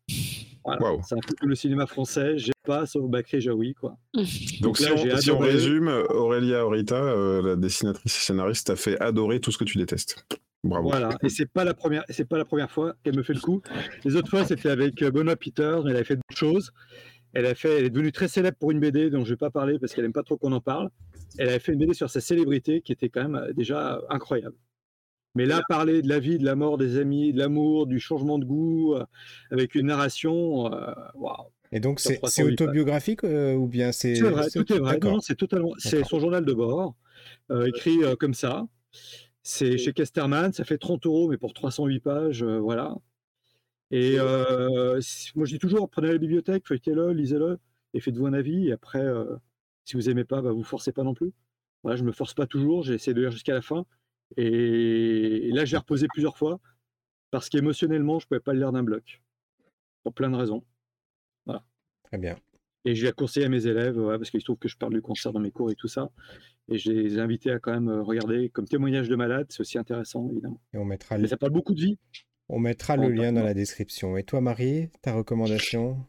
C'est un peu comme le cinéma français, pas sauf Bakri Jaoui. Quoi. Donc, si, on, résume, Aurélia Aurita, euh, la dessinatrice et scénariste, t'a fait adorer tout ce que tu détestes. Bravo. Voilà, et c'est pas la première, c'est pas la première fois qu'elle me fait le coup. Les autres fois, c'était avec euh, Benoît Peter, elle avait fait d'autres choses. Elle a fait, elle est devenue très célèbre pour une BD dont je vais pas parler parce qu'elle aime pas trop qu'on en parle. Elle avait fait une BD sur sa célébrité qui était quand même euh, déjà incroyable. Mais là, parler de la vie, de la mort des amis, de l'amour, du changement de goût, euh, avec une narration, waouh. Et donc, c'est 308 c'est autobiographique euh, ou bien c'est. C'est vrai, tout est vrai. C'est totalement, c'est son journal de bord, euh, écrit euh, comme ça. C'est chez Casterman, ça fait 30 euros, mais pour 308 pages, euh, voilà. Et euh, moi, je dis toujours, prenez la bibliothèque, feuilletez-le, lisez-le, et faites-vous un avis. Et après, euh, si vous aimez pas, bah, vous forcez pas non plus. Voilà, je me force pas toujours, j'ai essayé de lire jusqu'à la fin. Et, et là, j'ai reposé plusieurs fois, parce qu'émotionnellement, je pouvais pas le lire d'un bloc. Pour plein de raisons. Très bien. Et je l'ai conseillé à mes élèves, ouais, parce qu'il se trouve que je parle du cancer dans mes cours et tout ça. Et je les ai invités à quand même euh, regarder comme témoignage de malade, c'est aussi intéressant, évidemment. Et on mettra Mais le, ça parle beaucoup de vie. on mettra le en lien dans la description. Et toi, Marie, ta recommandation?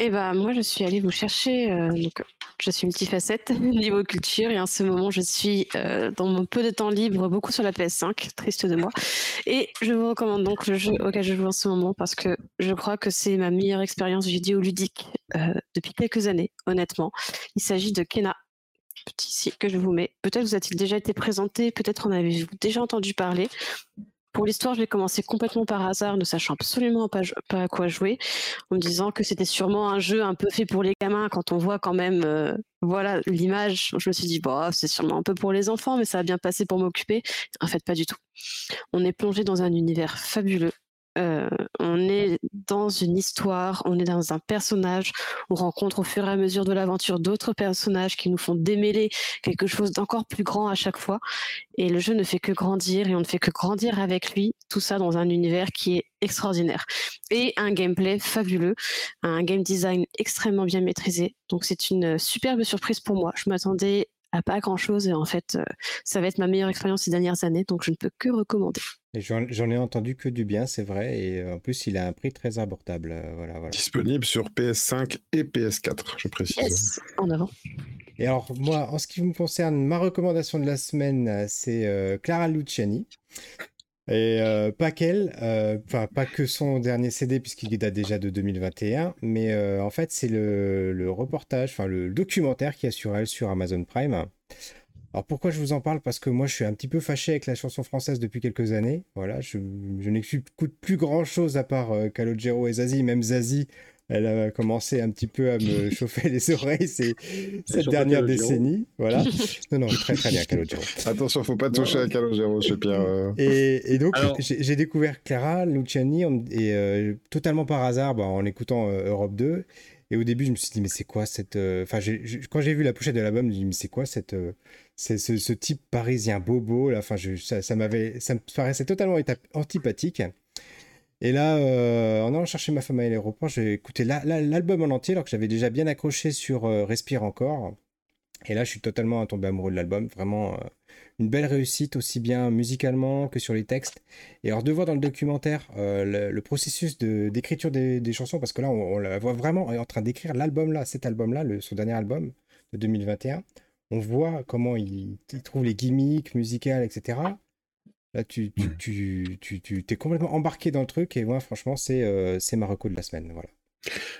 Eh ben, moi, je suis allée vous chercher. euh, donc, je suis multifacette niveau culture et en ce moment, je suis euh, dans mon peu de temps libre beaucoup sur la PS5, triste de moi. Et je vous recommande donc le jeu auquel je joue en ce moment parce que je crois que c'est ma meilleure expérience vidéoludique euh, depuis quelques années, honnêtement. Il s'agit de Kena. Petit site que je vous mets. Peut-être vous a-t-il déjà été présenté, peut-être en avez-vous déjà entendu parler. Pour l'histoire, je vais commencer complètement par hasard, ne sachant absolument pas, à quoi jouer, en me disant que c'était sûrement un jeu un peu fait pour les gamins. Quand on voit quand même, euh, voilà, l'image, je me suis dit, bah, c'est sûrement un peu pour les enfants, mais ça va bien passer pour m'occuper. En fait, pas du tout. On est plongé dans un univers fabuleux. Euh, on est dans une histoire, on est dans un personnage, on rencontre au fur et à mesure de l'aventure d'autres personnages qui nous font démêler quelque chose d'encore plus grand à chaque fois. Et le jeu ne fait que grandir et on ne fait que grandir avec lui, tout ça dans un univers qui est extraordinaire. Et un gameplay fabuleux, un game design extrêmement bien maîtrisé. Donc c'est une superbe surprise pour moi. Je m'attendais à pas grand chose et en fait, euh, ça va être ma meilleure expérience ces dernières années, donc je ne peux que recommander. J'en ai entendu que du bien, c'est vrai. Et euh, en plus, il a un prix très abordable. euh, voilà, voilà. Disponible sur PS5 et PS4, je précise. Yes, en avant. Et alors, moi, en ce qui me concerne, ma recommandation de la semaine, c'est euh, Clara Luciani. Et euh, pas qu'elle, euh, enfin, pas que son dernier CD, puisqu'il date déjà de 2021, mais euh, en fait, c'est le, le reportage, enfin, le documentaire qu'il y a sur elle sur Amazon Prime. Alors, pourquoi je vous en parle? Parce que moi, je suis un petit peu fâché avec la chanson française depuis quelques années. Voilà, je, je n'écoute plus grand-chose à part Calogero et Zazie. Même Zazie, elle a commencé un petit peu à me chauffer les oreilles ces, cette dernière décennie. Voilà. Non, non, très très bien, Calogero. Attention, faut pas toucher à Calogero chez Pierre. euh. Et, et donc, Alors- j'ai découvert Clara Luciani et euh, totalement par hasard bah, en écoutant euh, Europe 2. Et au début, je me suis dit, mais c'est quoi cette. Enfin, quand j'ai vu la pochette de l'album, je me suis dit, mais c'est quoi cette, euh, c'est ce, ce type parisien bobo là Enfin, je- ça, ça m'avait, ça me paraissait totalement antipathique. Et là, euh, en allant chercher ma femme à l'aéroport, j'ai écouté la- la- l'album en entier, alors que j'avais déjà bien accroché sur euh, Respire encore. Et là, je suis totalement tombé amoureux de l'album. Vraiment, euh, une belle réussite, aussi bien musicalement que sur les textes. Et alors, de voir dans le documentaire euh, le, processus d'écriture des, chansons, parce que là, on, on la voit vraiment en train d'écrire l'album là, cet album-là, le- son dernier album de 2021. On voit comment il, il trouve les gimmicks musicales, etc. Là, tu, tu, tu, tu, tu t'es complètement embarqué dans le truc, et moi, franchement, c'est euh, c'est ma de la semaine. Voilà.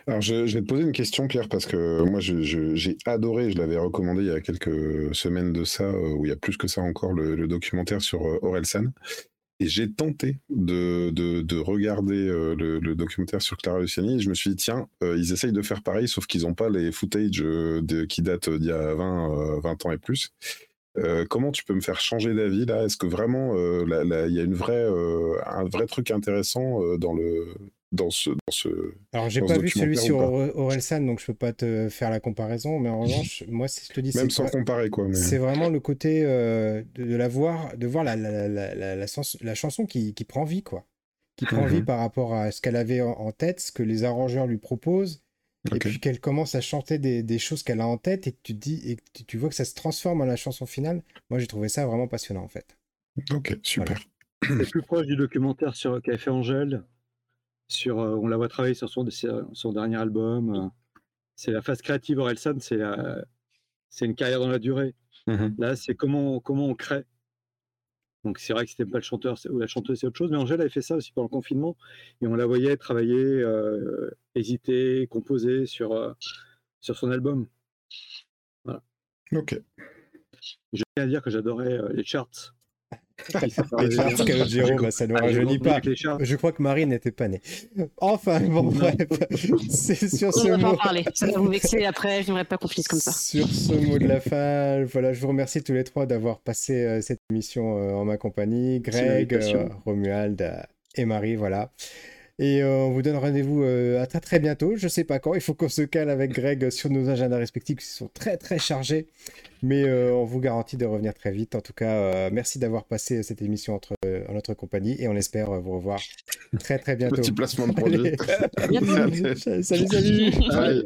Alors, je, je vais te poser une question, Pierre, parce que moi, je- je- j'ai adoré, je l'avais recommandé il y a quelques semaines de ça, euh, ou il y a plus que ça encore, le, le documentaire sur euh, Orelsan. Et j'ai tenté de, de, de regarder euh, le, le documentaire sur Clara Luciani. Et je me suis dit, tiens, euh, ils essayent de faire pareil, sauf qu'ils n'ont pas les footage euh, de- qui datent d'il y a 20, euh, 20 ans et plus. Euh, comment tu peux me faire changer d'avis là? Est-ce que vraiment euh, là- là, il y a une vraie, euh, un vrai truc intéressant dans, le, dans, ce, dans ce, Alors, j'ai pas vu celui sur Orelsan, donc je peux pas te faire la comparaison, mais en revanche, moi, c'est- je te dis, Même sans comparer, quoi. Mais... C'est vraiment le côté de, de la voir, de voir la, la, la, la, la sens- la chanson qui, qui prend vie, quoi. Qui prend Mhm. vie par rapport à ce qu'elle avait en, en tête, ce que les arrangeurs lui proposent, et puis qu'elle commence à chanter des, des choses qu'elle a en tête, et que tu te dis, et que tu, tu vois que ça se transforme en la chanson finale. Moi, j'ai trouvé ça vraiment passionnant, en fait. Ok, super. C'est plus proche du documentaire sur qu'a fait Angèle. Sur, euh, on la voit travailler sur son, son dernier album. euh, c'est la phase créative Orelsan, c'est la, c'est une carrière dans la durée. Mhm. Là, c'est comment, comment on crée. Donc c'est vrai que t'aimes pas le chanteur ou la chanteuse, c'est autre chose. Mais Angèle avait fait ça aussi pendant le confinement. Et on la voyait travailler, euh, hésiter, composer sur, euh, sur son album. Ok. Je tiens à dire que j'adorais euh, les charts. Bah, ça ne rajeunit pas. Je crois que Marie n'était pas née. Enfin, bon, bref, c'est sur On ce va pas en mot. parler. Ça va vous vexer après. Je n'aimerais pas qu'on finisse comme ça. Sur ce mot de la fin, voilà, je vous remercie tous les trois d'avoir passé euh, cette émission euh, en ma compagnie. Greg, euh, Romuald euh, et Marie, voilà. Et euh, on vous donne rendez-vous euh, à très très bientôt. Je sais pas quand. Il faut qu'on se cale avec Greg sur nos agendas respectifs qui sont très très chargés. Mais euh, on vous garantit de revenir très vite. En tout cas, merci d'avoir passé cette émission entre, en notre compagnie et on espère vous revoir très très bientôt. Petit placement de projet. salut, salut. salut.